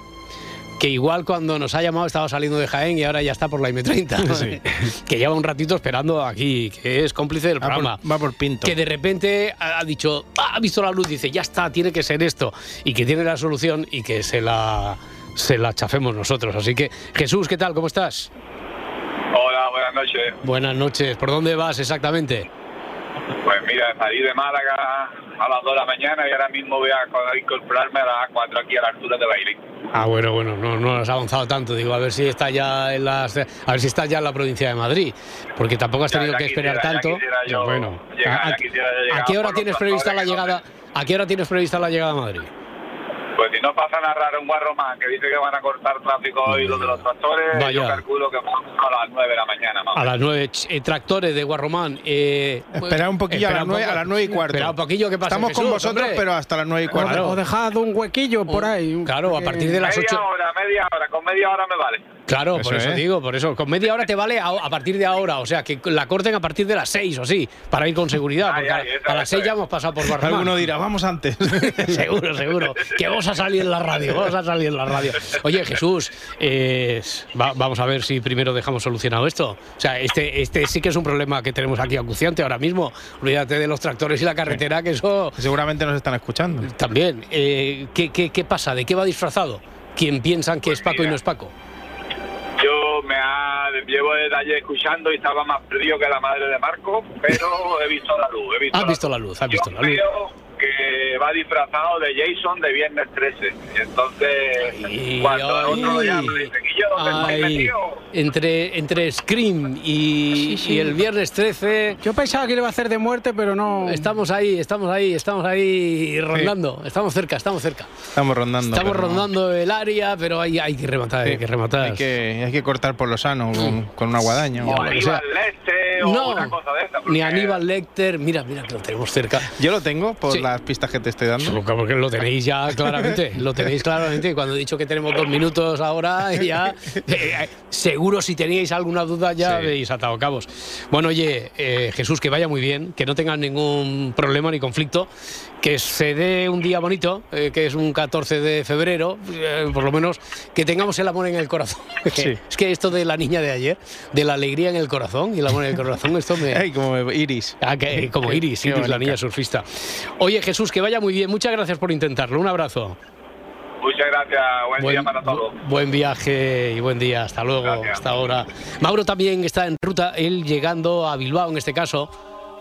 Que igual cuando nos ha llamado estaba saliendo de Jaén y ahora ya está por la M30. que lleva un ratito esperando aquí, que es cómplice del Va por- programa. va por Pinto. Que de repente ha ha dicho, "Ah, ha visto la luz, dice, ya está, tiene que ser esto. Y que tiene la solución y que se la, se la chafemos nosotros. Así que, Jesús, ¿qué tal? ¿Cómo estás? Hola, buenas noches. Buenas noches. ¿Por dónde vas exactamente? Pues mira, salí de Málaga a las 2 de la mañana y ahora mismo voy a co- incorporarme a las 4 aquí a la altura de Bailey. Ah, bueno, bueno, no, no has avanzado tanto. Digo, a ver si está ya en las, a ver si está ya en la provincia de Madrid, porque tampoco has Ya- tenido ya que esperar quisiera, ya tanto. yo bueno, llegar, ¿a, ya a- qué hora tienes prevista la llegada? ¿A qué hora tienes prevista la llegada a Madrid? Pues si no pasa nada raro en Guarromán, que dice que van a cortar tráfico hoy los de los tractores, Vaya. yo calculo que vamos a las 9 de la mañana o A las nueve, ch- eh, tractores de Guarromán. Eh, Espera un poquillo a espera las un nueve, poco. a las nueve y cuarto. Espera un poquillo que pasa. Estamos con Jesús, vosotros, hombre. pero hasta las nueve y cuarto. Claro. O dejad un huequillo por ahí. Claro, a partir de las media 8. hora, media hora, con media hora me vale. Claro, Eso por eso es. digo, por eso. Con media hora te vale a, a partir de ahora, o sea, que la corten a partir de las 6 o sí, para ir con seguridad, Ay, porque ay, a- eso a, las es, 6 eso ya hemos pasado por Guarromán. Alguno dirá, vamos antes. seguro, seguro. Que vamos a salir en la radio, vamos a salir en la radio. Oye, Jesús, eh, va- vamos a ver si primero dejamos solucionado esto. O sea, este, este sí que es un problema que tenemos aquí acuciante ahora mismo. Olvídate de los tractores y la carretera, que eso Seguramente nos están escuchando. también. Eh, ¿qué, qué, qué pasa? ¿De qué va disfrazado? ¿Quién piensan que es Paco y no es Paco? Yo me ha, llevo desde ayer escuchando y estaba más perdido que la madre de Marco, pero he visto la luz. He visto Has la visto la luz, has visto Yo la luz. Que va disfrazado de Jason de viernes 13. Y entonces, Ay, cuando ay. otro lo llama y dice, entre, entre Scream y, Sí, sí. y el viernes 13. Yo pensaba que le iba a hacer de muerte, pero no. Estamos ahí, estamos ahí, estamos ahí rondando. Estamos cerca, estamos cerca. Estamos rondando. Estamos no. rondando el área, pero hay, hay que rematar, hay que rematar. Hay que, hay que cortar por lo sano, con, con una guadaña. O lo que sea. Aníbal O No, una cosa de esta. Ni Aníbal Lecter, mira, mira que lo tenemos cerca. Yo lo tengo por Sí. las pistas que te estoy dando. Porque lo tenéis ya claramente, lo tenéis claramente. Cuando he dicho que tenemos dos minutos ahora, ya eh, seguro si teníais alguna duda ya Sí. habéis atado cabos. Bueno, oye, eh, Jesús, que vaya muy bien, que no tengan ningún problema ni conflicto, que se dé un día bonito, eh, que es un 14 de febrero, eh, por lo menos que tengamos el amor en el corazón. Sí. Es que esto de la niña de ayer, de la alegría en el corazón y el amor en el corazón, esto me... Ay, como Iris. Ah, que- como Qué- Iris, Iris, la niña surfista. Oye, Jesús, que vaya muy bien. Muchas gracias por intentarlo. Un abrazo. Muchas gracias, buen, día para todos. bu- buen viaje y buen día. Hasta luego, Gracias. hasta ahora. Mauro también está en ruta, él llegando a Bilbao en este caso.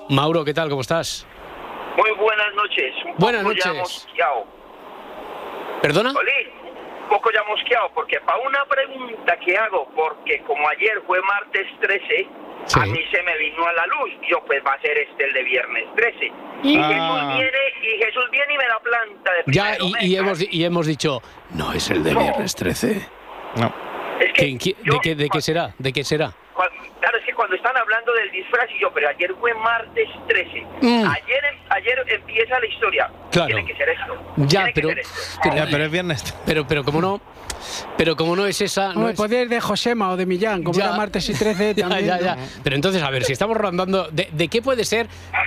Mauro, ¿qué tal? ¿Cómo estás? Muy buenas noches. Un Buenas poco ya noches. mosqueado. ¿Perdona? Olí, un poco ya mosqueado, porque para una pregunta que hago, porque como ayer fue martes 13, Sí. a mí se me vino a la luz. Yo, pues va a ser este el de viernes 13. Y- Y, Ah. Jesús viene, y Jesús viene y me la planta de Ya, y, y hemos, di- y hemos dicho, no es el de No. viernes 13. No. Es que ¿Quién- quién- yo- ¿De, qué, ¿De qué será? ¿De qué será? Claro, es que cuando están hablando del disfraz, y yo, pero ayer fue martes 13. Mm. Ayer, ayer empieza la historia. Claro. Tiene que ser esto. Ya, Tiene que pero, ser esto. pero, Ya, pero es viernes. pero, pero como no, pero como no es esa, no Hombre, es- podía ir de Josema o de Millán, como Ya. era martes y 13 Ya, también. ya, ya. ¿no? Pero entonces, a ver, si estamos rondando, ¿de, de qué puede ser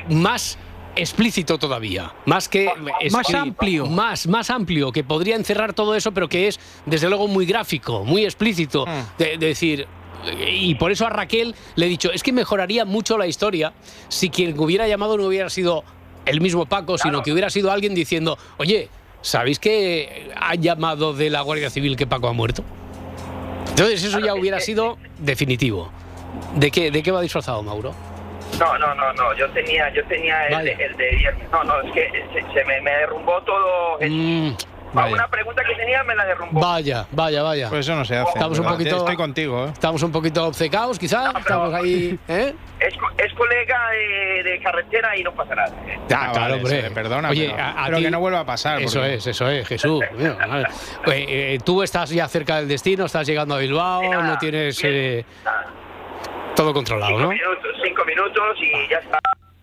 más explícito todavía? Más que... Más escri- amplio. Más, más amplio, que podría encerrar todo eso, pero que es, desde luego, muy gráfico, muy explícito. De, de decir... Y por eso a Raquel le he dicho, es que mejoraría mucho la historia si quien hubiera llamado no hubiera sido el mismo Paco, sino que hubiera sido alguien diciendo, oye, ¿sabéis que ha llamado de la Guardia Civil que Paco ha muerto? Entonces eso ya hubiera sido definitivo. ¿De qué, de qué va disfrazado, Mauro? No, no, no, no. Yo tenía, yo tenía el, de, Vaya. el de viernes. No, no, es que se, se me, me derrumbó todo. Mm, vaya. una pregunta que tenía me la derrumbó. Vaya, vaya, vaya. Pues eso no se hace. Estamos un poquito- Estoy contigo, ¿eh? Estamos un poquito obcecados, quizá. Estamos ahí. ¿eh? Es, es colega de, de carretera y no pasa nada. Ya, Ah, claro, vale, hombre. perdona, Oye, pero- a, a pero ti- que no vuelva a pasar, Eso porque- es, eso es, Jesús. Mira. Oye, eh, tú estás ya cerca del destino, estás llegando a Bilbao, nada, no tienes bien. eh, todo controlado, Cinco ¿no? minutos, cinco minutos y ya está.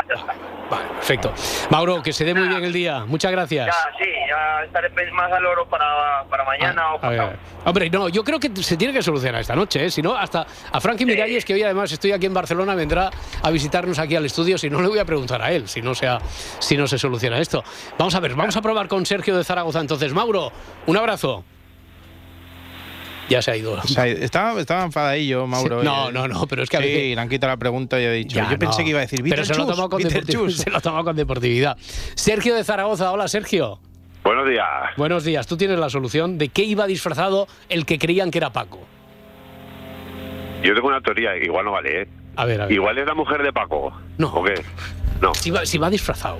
Ya está. Vale, perfecto. Mauro, que se dé muy bien el día. Muchas gracias. Ya, sí, ya estaré más al oro para, para mañana o A ver. Hombre, no, yo creo que se tiene que solucionar esta noche, ¿eh? Si no, hasta a Frankie Miralles, que hoy además estoy aquí en Barcelona, vendrá a visitarnos aquí al estudio. Si no, le voy a preguntar a él, si no, sea, si no se soluciona esto. Vamos a ver, vamos a probar con Sergio de Zaragoza. Entonces, Mauro, un abrazo. Ya se ha ido. O sea, estaba, estaba enfadadillo, Mauro. No, no, no, pero es que a Sí, le han quitado la pregunta y he dicho. Ya, yo pensé no. que iba a decir Pero se lo ha con. Se lo ha tomado con deportividad. Sergio de Zaragoza, hola Sergio. Buenos días. Buenos días, tú tienes la solución de qué iba disfrazado el que creían que era Paco. Yo tengo una teoría, igual no vale, ¿eh? A ver, a ver. Igual es la mujer de Paco. No. ¿O qué? No. Si va, si va disfrazado.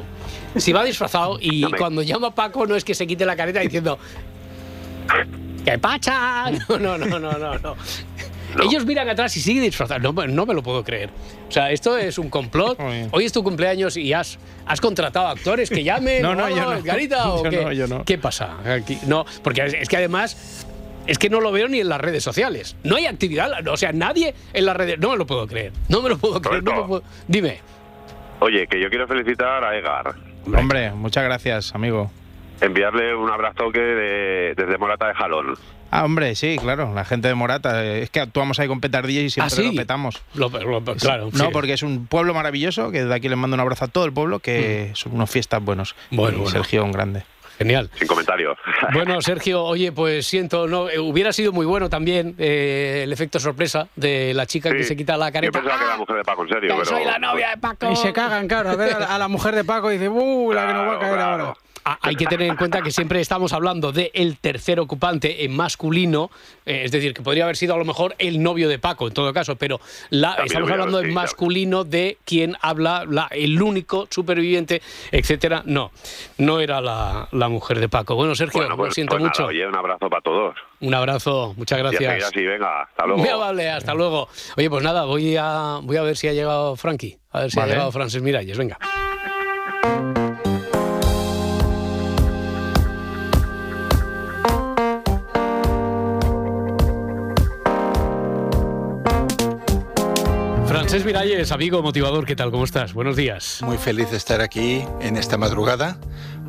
Si va disfrazado y No me- cuando llama a Paco no es que se quite la careta diciendo ¿Qué pacha? No, no, no, no, no, no. Ellos miran atrás y sigue disfrazado. No, me- no me lo puedo creer. O sea, esto es un complot. Hoy es tu cumpleaños y has, has contratado actores que llamen. No, no, yo no. Edgarita, ¿o Yo qué? no, yo no. ¿Qué pasa? Aquí, no, porque es, es que además es que no lo veo ni en las redes sociales. No hay actividad, o sea, nadie en las redes. No me lo puedo creer. No me lo puedo creer. no me puedo- Dime. Oye, que yo quiero felicitar a Egar. Hombre, muchas gracias, amigo. Enviarle un abrazo que de- desde Morata de Jalón. Ah, hombre, sí, claro, la gente de Morata. eh, Es que actuamos ahí con petardillas y siempre ¿Ah, sí? lo petamos. Lo- lo- claro, No, sí. porque es un pueblo maravilloso, que de aquí les mando un abrazo a todo el pueblo, que son unas fiestas buenos. Mm. Bueno, Y bueno. Sergio, un grande. Genial. Sin comentarios. Bueno, Sergio, oye, pues siento, no, eh, hubiera sido muy bueno también eh, el efecto sorpresa de la chica que se quita la Yo careta. pensaba que era la mujer de Paco, en serio. que pero... soy la novia de Paco. Y se cagan, claro, a ver a la, a la mujer de Paco y dice, ¡uh, la que nos va a caer ahora! Ah, Hay que tener en cuenta que siempre estamos hablando de el tercer ocupante en masculino, eh, es decir, que podría haber sido a lo mejor el novio de Paco en todo caso, pero la, estamos hablando en masculino de quien habla, la- el único superviviente, etcétera. No, no era la, la mujer de Paco. Bueno, Sergio, Bueno, pues, lo siento pues nada, mucho. oye, un abrazo para todos. Un abrazo, muchas gracias. así, venga, hasta luego. Muy amable, hasta luego. Oye, pues nada, voy a, voy a ver si ha llegado Frankie, a ver si Vale. ha llegado Francis Miralles, venga. Francés Miralles, amigo motivador, ¿qué tal? ¿Cómo estás? Buenos días. Muy feliz de estar aquí en esta madrugada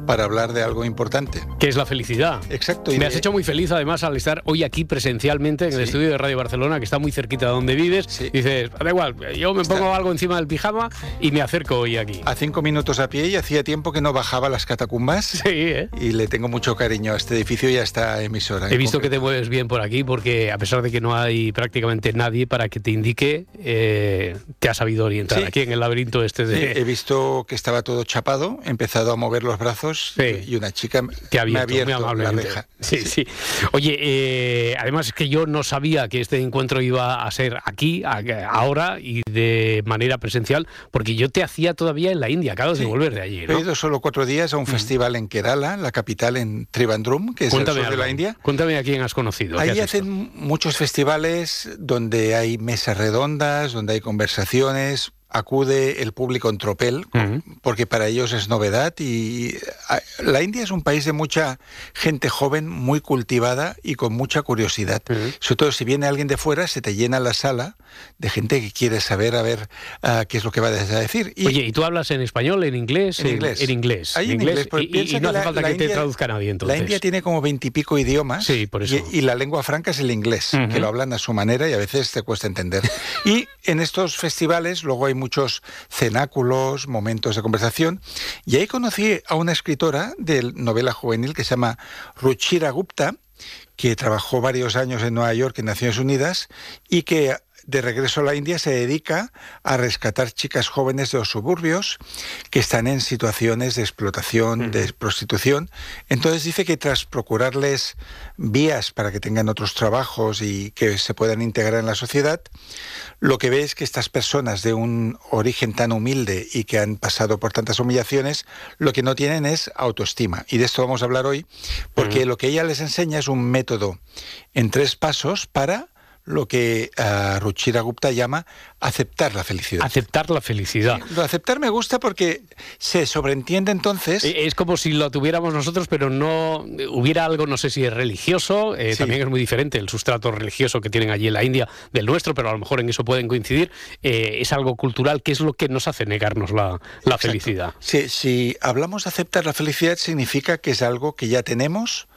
para hablar de algo importante. ¿Qué es la felicidad? Exacto. y Me de- has hecho muy feliz además al estar hoy aquí presencialmente en el estudio de Radio Barcelona, que está muy cerquita de donde vives. Dices, da igual, yo me pongo algo encima del pijama y me acerco hoy aquí. A cinco minutos a pie y hacía tiempo que no bajaba las catacumbas. Sí, ¿eh? Y le tengo mucho cariño a este edificio y a esta emisora. He visto que te mueves bien por aquí porque a pesar de que no hay prácticamente nadie para que te indique, eh, te has sabido orientar Sí. aquí en el laberinto este de... he visto que estaba todo chapado, he empezado a mover los brazos y una chica Te ha me ha abierto, muy la reja. Sí, sí. Oye, eh, además es que yo no sabía que este encuentro iba a ser aquí, a- ahora y de manera presencial, porque yo te hacía todavía en la India, acabas de volver de allí, He ido solo cuatro días a un festival en Kerala, la capital en Trivandrum, que es el Cuéntame sur de la India. Cuéntame a quién has conocido. ¿qué Ahí hacen muchos festivales donde hay mesas redondas, donde hay conversaciones, acude el público en tropel, porque para ellos es novedad y la India es un país de mucha gente joven, muy cultivada y con mucha curiosidad. Sobre todo si viene alguien de fuera, se te llena la sala de gente que quiere saber a ver ah, qué es lo que va a decir. Y Oye, ¿y tú hablas en español, en inglés? En inglés. En inglés. Ahí en inglés, y- no que hace la- falta la que te India- traduzca nadie entonces. La India tiene como veintipico idiomas. Sí, por eso. Y, y la lengua franca es el inglés, que lo hablan a su manera y a veces te cuesta entender. y en estos festivales luego hay muchos cenáculos, momentos de conversación. Y ahí conocí a una escritora de novela juvenil que se llama Ruchira Gupta, que trabajó varios años en Nueva York en Naciones Unidas y que de regreso a la India se dedica a rescatar chicas jóvenes de los suburbios que están en situaciones de explotación, de prostitución. Entonces dice que tras procurarles vías para que tengan otros trabajos y que se puedan integrar en la sociedad, lo que ve es que estas personas de un origen tan humilde y que han pasado por tantas humillaciones, lo que no tienen es autoestima. Y de esto vamos a hablar hoy, porque lo que ella les enseña es un método en tres pasos para lo que ah, Ruchira Gupta llama aceptar la felicidad. Aceptar la felicidad. Lo de aceptar me gusta porque se sobreentiende entonces... Eh, Es como si lo tuviéramos nosotros, pero no hubiera algo, no sé si es religioso, eh, Sí. también es muy diferente el sustrato religioso que tienen allí en la India del nuestro, pero a lo mejor en eso pueden coincidir. eh, es algo cultural, que es lo que nos hace negarnos la, la felicidad. Si, si hablamos de aceptar la felicidad, significa que es algo que ya tenemos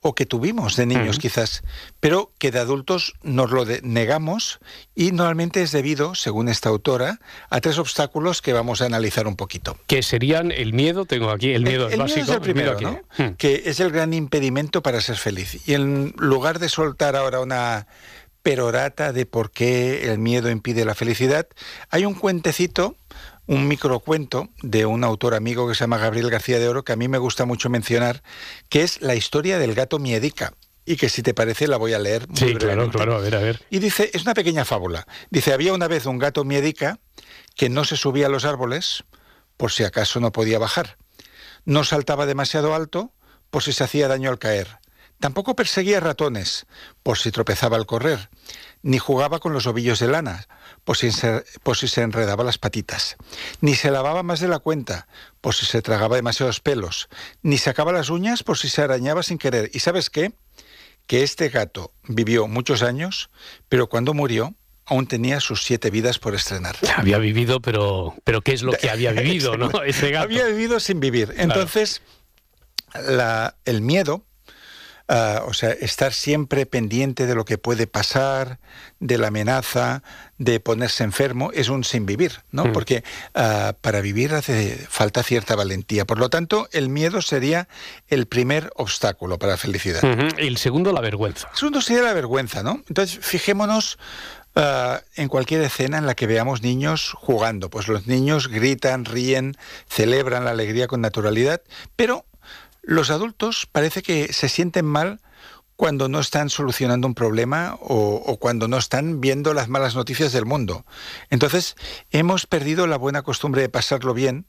o que tuvimos de niños quizás, pero que de adultos nos lo negamos y normalmente es debido, según esta autora, a tres obstáculos que vamos a analizar un poquito. Que serían el miedo, tengo aquí, el miedo es el básico. miedo es el primero, miedo ¿no? Hmm. que es el gran impedimento para ser feliz. Y en lugar de soltar ahora una perorata de por qué el miedo impide la felicidad, hay un cuentecito, un microcuento de un autor amigo que se llama Gabriel García de Oro, que a mí me gusta mucho mencionar, que es la historia del gato miedica. Y que si te parece la voy a leer. muy Sí, claro, claro, a ver, a ver. Y dice, es una pequeña fábula. Dice, había una vez un gato miedica que no se subía a los árboles por si acaso no podía bajar. No saltaba demasiado alto por si se hacía daño al caer. Tampoco perseguía ratones por si tropezaba al correr, ni jugaba con los ovillos de lana por si, se, por si se enredaba las patitas, ni se lavaba más de la cuenta por si se tragaba demasiados pelos, ni sacaba las uñas por si se arañaba sin querer. ¿Y sabes qué? Que este gato vivió muchos años, pero cuando murió aún tenía sus siete vidas por estrenar. Había vivido, pero, pero ¿qué es lo que había vivido, no? Ese gato. Había vivido sin vivir. Entonces, la- el miedo, ah, o sea, estar siempre pendiente de lo que puede pasar, de la amenaza, de ponerse enfermo, es un sin vivir, ¿no? Mm. Porque ah, para vivir hace falta cierta valentía. Por lo tanto, el miedo sería el primer obstáculo para la felicidad. Y el segundo, la vergüenza. El segundo sería la vergüenza, ¿no? Entonces, fijémonos ah, en cualquier escena en la que veamos niños jugando. Pues los niños gritan, ríen, celebran la alegría con naturalidad, pero los adultos parece que se sienten mal cuando no están solucionando un problema o, o cuando no están viendo las malas noticias del mundo. Entonces, hemos perdido la buena costumbre de pasarlo bien,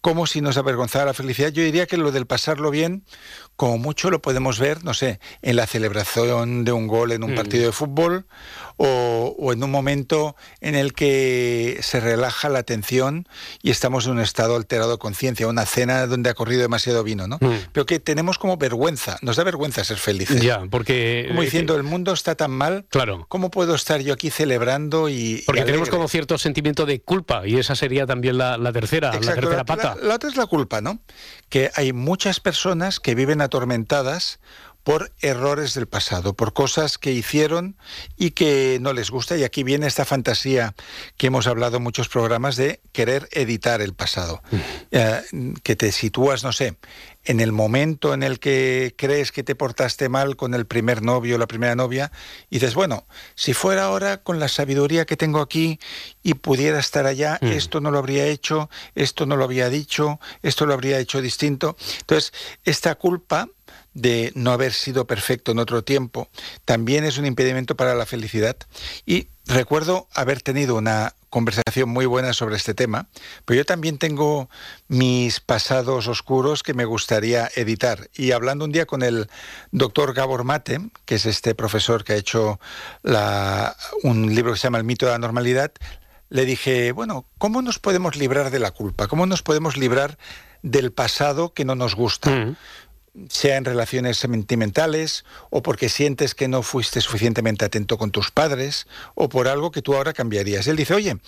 como si nos avergonzara la felicidad. Yo diría que lo del pasarlo bien, como mucho lo podemos ver, no sé, en la celebración de un gol en un Mm. partido de fútbol o, o en un momento en el que se relaja la atención y estamos en un estado alterado de conciencia, una cena donde ha corrido demasiado vino, ¿no? Mm. Pero que tenemos como vergüenza, nos da vergüenza ser felices. Porque... Como eh, diciendo, el mundo está tan mal, Claro. ¿cómo puedo estar yo aquí celebrando y... y Porque tenemos como cierto sentimiento de culpa y esa sería también la, la tercera, la tercera la- pata. La, la otra es la culpa, ¿no? Que hay muchas personas que viven atormentadas por errores del pasado, por cosas que hicieron y que no les gusta. Y aquí viene esta fantasía que hemos hablado en muchos programas de querer editar el pasado. Eh, que te sitúas, no sé, en el momento en el que crees que te portaste mal con el primer novio o la primera novia, y dices, bueno, si fuera ahora con la sabiduría que tengo aquí y pudiera estar allá, Mm. esto no lo habría hecho, esto no lo habría dicho, esto lo habría hecho distinto. Entonces, esta culpa de no haber sido perfecto en otro tiempo también es un impedimento para la felicidad. Y recuerdo haber tenido una conversación muy buena sobre este tema, pero yo también tengo mis pasados oscuros que me gustaría editar. Y hablando un día con el doctor Gabor Mate, que es este profesor que ha hecho un libro que se llama El mito de la normalidad, le dije, bueno, ¿cómo nos podemos librar de la culpa? ¿Cómo nos podemos librar del pasado que no nos gusta? Sea en relaciones sentimentales o porque sientes que no fuiste suficientemente atento con tus padres o por algo que tú ahora cambiarías. Él dice, oye,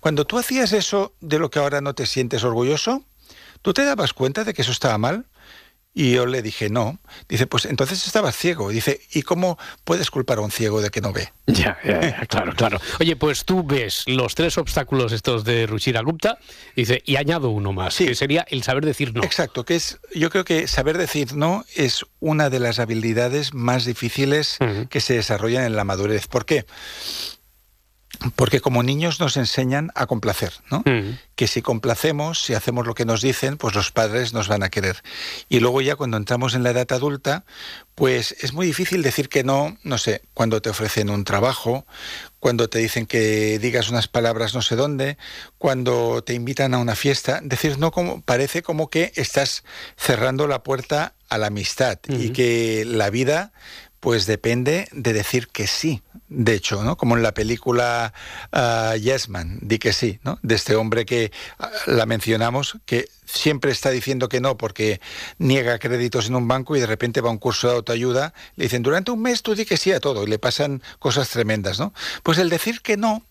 cuando tú hacías eso de lo que ahora no te sientes orgulloso, ¿tú te dabas cuenta de que eso estaba mal? Y yo le dije, no. Dice, pues entonces estabas ciego. Dice, ¿y cómo puedes culpar a un ciego de que no ve? Ya, ya, ya, claro, claro. Oye, pues tú ves los tres obstáculos estos de Ruchira Gupta, dice, y añado uno más, que sería el saber decir no. Exacto, que es, yo creo que saber decir no es una de las habilidades más difíciles que se desarrollan en la madurez. ¿Por qué? Porque como niños nos enseñan a complacer, ¿no? Que si complacemos, si hacemos lo que nos dicen, pues los padres nos van a querer. Y luego ya cuando entramos en la edad adulta, pues es muy difícil decir que no, no sé, cuando te ofrecen un trabajo, cuando te dicen que digas unas palabras no sé dónde, cuando te invitan a una fiesta, decir no como parece como que estás cerrando la puerta a la amistad y que la vida pues depende de decir que sí. De hecho, ¿no? Como en la película ah, Yes Man, di que sí, ¿no? De este hombre que ah, la mencionamos, que siempre está diciendo que no porque niega créditos en un banco y de repente va a un curso de autoayuda, le dicen, durante un mes tú di que sí a todo y le pasan cosas tremendas, ¿no? Pues el decir que no,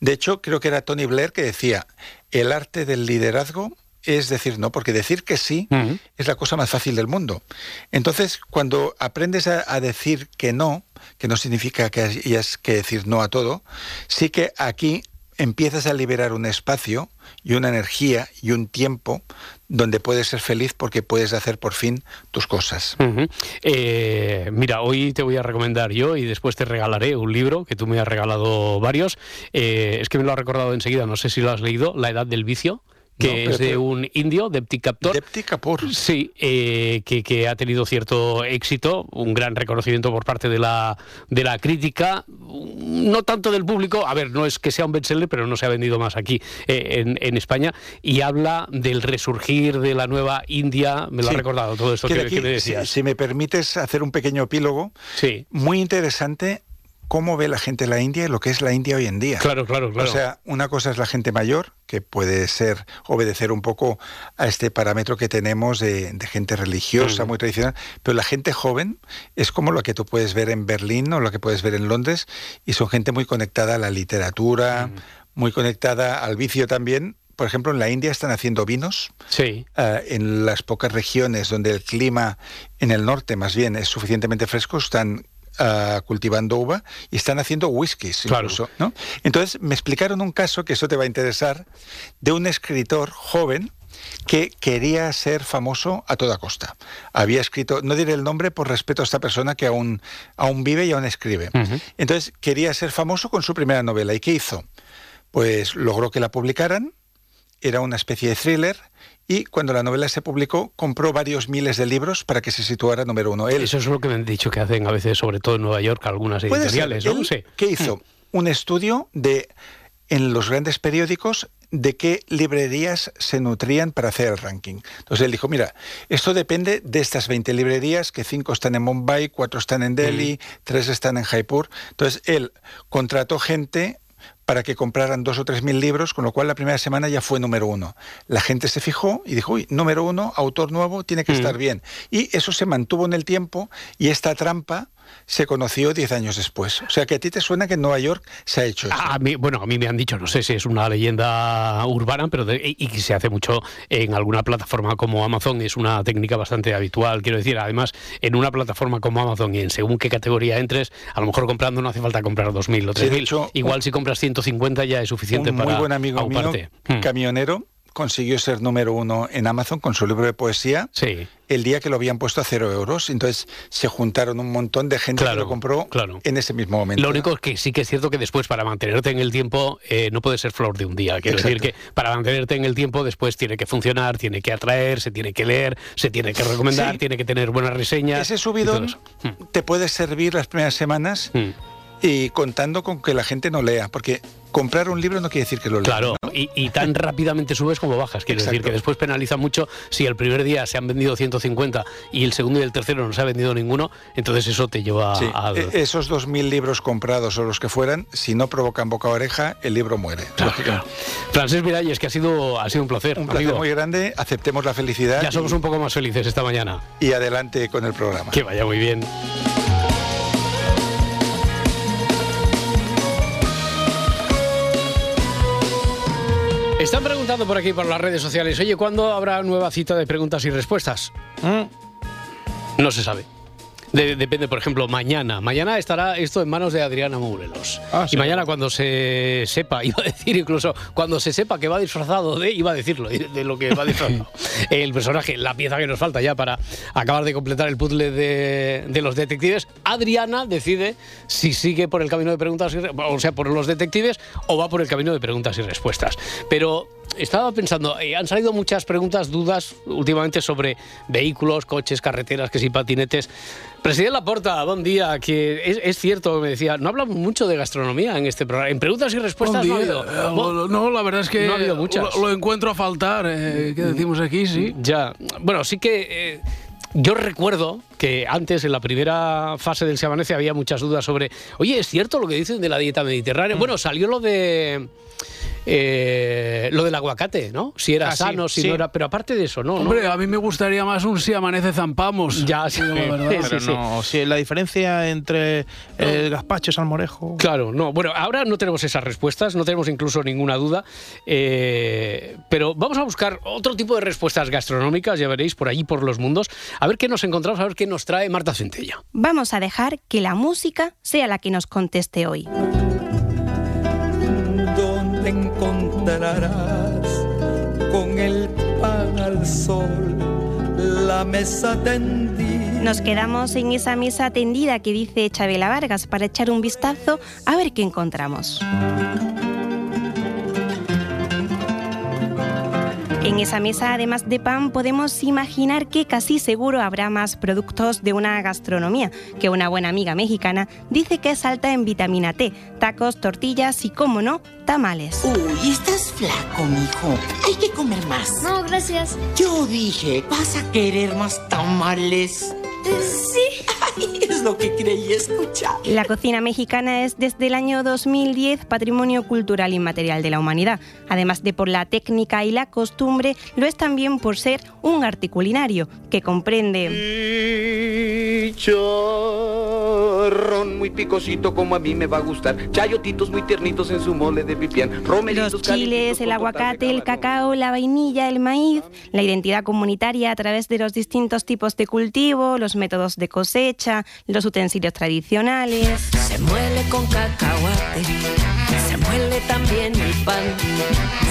de hecho creo que era Tony Blair que decía, el arte del liderazgo es decir no, porque decir que sí es la cosa más fácil del mundo. Entonces, cuando aprendes a, a decir que no, que no significa que hayas que decir no a todo, sí que aquí empiezas a liberar un espacio y una energía y un tiempo donde puedes ser feliz porque puedes hacer por fin tus cosas. Eh, mira, hoy te voy a recomendar yo y después te regalaré un libro que tú me has regalado varios. Eh, es que me lo has recordado enseguida, no sé si lo has leído, La Edad del Vicio. Que es de un indio, Depti Kapoor. Depti Kapoor. Sí, eh, que, que ha tenido cierto éxito, un gran reconocimiento por parte de la, de la crítica, no tanto del público, a ver, no es que sea un bestseller, pero no se ha vendido más aquí eh, en, en España, y habla del resurgir de la nueva India, me lo ha recordado todo esto Que que, aquí, que me si, decías. si me permites hacer un pequeño epílogo, Sí. muy interesante cómo ve la gente la India y lo que es la India hoy en día. Claro, claro, claro. O sea, una cosa es la gente mayor, que puede ser obedecer un poco a este parámetro que tenemos de, de gente religiosa, muy tradicional, pero la gente joven es como lo que tú puedes ver en Berlín o lo que puedes ver en Londres, y son gente muy conectada a la literatura, muy conectada al vicio también. Por ejemplo, en la India están haciendo vinos. Sí. Ah, en las pocas regiones donde el clima, en el norte más bien, es suficientemente fresco, están ah, cultivando uva y están haciendo whiskies Claro. incluso. ¿no? Entonces me explicaron un caso, que eso te va a interesar, de un escritor joven que quería ser famoso a toda costa. Había escrito, no diré el nombre por respeto a esta persona que aún, aún vive y aún escribe. Entonces quería ser famoso con su primera novela. ¿Y qué hizo? Pues logró que la publicaran, era una especie de thriller y cuando la novela se publicó compró varios miles de libros para que se situara número uno. Él, Eso es lo que me han dicho que hacen a veces, sobre todo en Nueva York, algunas editoriales, ¿no? Sí. ¿Qué hizo? Un estudio de en los grandes periódicos de qué librerías se nutrían para hacer el ranking. Entonces él dijo, mira, esto depende de estas 20 librerías, que 5 están en Mumbai, 4 están en Delhi, 3 están en Jaipur. Entonces él contrató gente para que compraran dos o tres mil libros, con lo cual la primera semana ya fue número uno. La gente se fijó y dijo, uy, número uno, autor nuevo, tiene que estar bien. Y eso se mantuvo en el tiempo y esta trampa se conoció diez años después. O sea que a ti te suena que en Nueva York se ha hecho esto. A mí, bueno, a mí me han dicho, no sé si es una leyenda urbana, pero de- y que se hace mucho en alguna plataforma como Amazon, es una técnica bastante habitual, quiero decir, además, en una plataforma como Amazon y en según qué categoría entres, a lo mejor comprando no hace falta comprar 2.000 o Sí, de 3.000, hecho, igual un- si compras 150 ya es suficiente Un para muy buen amigo mío, auparte. camionero, consiguió ser número uno en Amazon con su libro de poesía Sí. el día que lo habían puesto a cero euros. Entonces se juntaron un montón de gente que lo compró en ese mismo momento. Lo único es que sí que es cierto que después para mantenerte en el tiempo eh, no puede ser flor de un día. Quiero Exacto. decir que para mantenerte en el tiempo después tiene que funcionar, tiene que atraer, se tiene que leer, se tiene que recomendar, Sí. tiene que tener buenas reseñas. Ese subidón. Hmm. te puede servir las primeras semanas y contando con que la gente no lea, porque comprar un libro no quiere decir que lo lea. Claro, y, y tan rápidamente subes como bajas. Quiero decir que después penaliza mucho si el primer día se han vendido 150 y el segundo y el tercero no se ha vendido ninguno, entonces eso te lleva Sí, a... e- esos 2.000 libros comprados o los que fueran, si no provocan boca a oreja, el libro muere. lógicamente. Francés Miralles, que ha sido, ha sido un placer. Un placer amigo. muy grande, aceptemos la felicidad Ya somos un poco más felices esta mañana. y adelante con el programa. Que vaya muy bien. Están preguntando por aquí por las redes sociales, oye, ¿cuándo habrá nueva cita de preguntas y respuestas? No se sabe. De- depende, por ejemplo, mañana. Mañana estará esto en manos de Adriana Mourelos. y mañana cuando se sepa, iba a decir incluso, cuando se sepa que va disfrazado de, iba a decirlo, de lo que va disfrazado. el personaje, la pieza que nos falta ya para acabar de completar el puzzle de, de los detectives, Adriana decide si sigue por el camino de preguntas, y o sea, por los detectives, o va por el camino de preguntas y respuestas. Pero estaba pensando, eh, han salido muchas preguntas, dudas últimamente sobre vehículos, coches, carreteras, que si patinetes. Presidente Laporta, buen día. Que es, es cierto, me decía, no hablamos mucho de gastronomía en este programa. En preguntas y respuestas no ha habido. Eh, no, la verdad es que no ha habido muchas. Lo, lo encuentro a faltar, eh, ¿qué decimos aquí? Sí. Ya, bueno, sí que eh, yo recuerdo que antes, en la primera fase del Se Amanece, había muchas dudas sobre, oye, ¿es cierto lo que dicen de la dieta Mm. mediterránea? Bueno, salió lo de... eh, lo del aguacate, ¿no? Si era Ah, sí, sano, si sí. no era. Pero aparte de eso, ¿no? Hombre, ¿no? a mí me gustaría más un si amanece zampamos. Ya, sí, la verdad. Pero no, si la diferencia entre el gazpacho y salmorejo. Claro, no. Bueno, ahora no tenemos esas respuestas, no tenemos incluso ninguna duda, eh, pero vamos a buscar otro tipo de respuestas gastronómicas, ya veréis, por allí, por los mundos, a ver qué nos encontramos, a ver qué nos trae Marta Centella. Vamos a dejar que la música sea la que nos conteste hoy. Donde encontrarás con el pan al sol la mesa tendida. Nos quedamos en esa mesa tendida que dice Chabela Vargas para echar un vistazo a ver qué encontramos. En esa mesa, además de pan, podemos imaginar que casi seguro habrá más productos de una gastronomía, que una buena amiga mexicana dice que es alta en vitamina T, tacos, tortillas y, como no, tamales. Uy, estás flaco, mijo. Hay que comer más. No, gracias. Yo dije, ¿vas a querer más tamales? Sí. es lo que creí escuchar. La cocina mexicana es desde el año 2010 Patrimonio Cultural Inmaterial de la Humanidad. Además de por la técnica y la costumbre, lo es también por ser un arte culinario que comprende Chicharrón muy picosito como a mí me va a gustar. Chayotitos muy tiernitos en su mole de pipián. Romeritos los chiles, el aguacate, el cacao, la vainilla, el maíz, la identidad comunitaria a través de los distintos tipos de cultivo, los métodos de cosecha, los utensilios tradicionales. Se muele con cacahuate, se muele también el pan,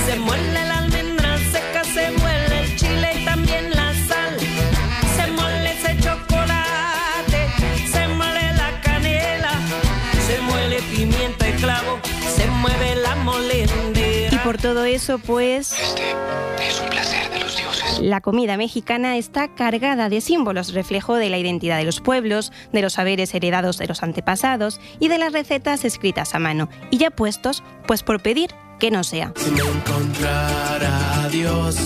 se muele la almendra seca, se muele el chile y también la sal, se muele ese chocolate, se muele la canela, se muele pimienta y clavo, se mueve la molendera. Y por todo eso, pues... Este es un placer los. La comida mexicana está cargada de símbolos, reflejo de la identidad de los pueblos, de los saberes heredados de los antepasados y de las recetas escritas a mano. Y ya puestos, pues por pedir que no sea. Si me encontrara a Dios,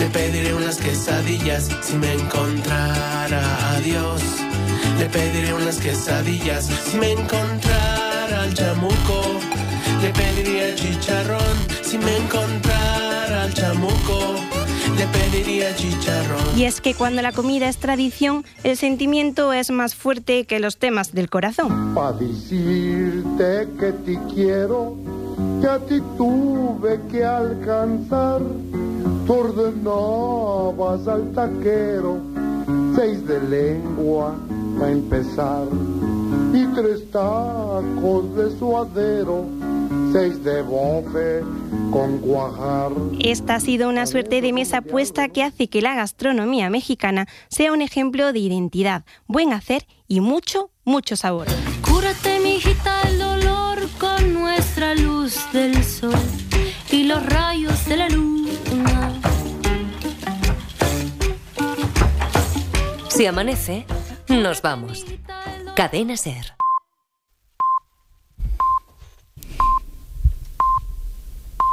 le pediré unas quesadillas. Si me encontrara a Dios, le pediré unas quesadillas. Si me encontrara al chamuco, le pediría chicharrón. Si me encontrara al chamuco, le pediría chicharrón. Y es que cuando la comida es tradición, el sentimiento es más fuerte que los temas del corazón. Pa' decirte que te quiero, que a ti tuve que alcanzar. Tú ordenabas al taquero, seis de lengua para empezar, y tres tacos de suadero, seis de bofe con guajar. Esta ha sido una suerte de mesa puesta que hace que la gastronomía mexicana sea un ejemplo de identidad, buen hacer y mucho, mucho sabor. Cúrate, mijita, el dolor con nuestra luz del sol y los rayos de la luna. Si amanece, nos vamos. Cadena Ser.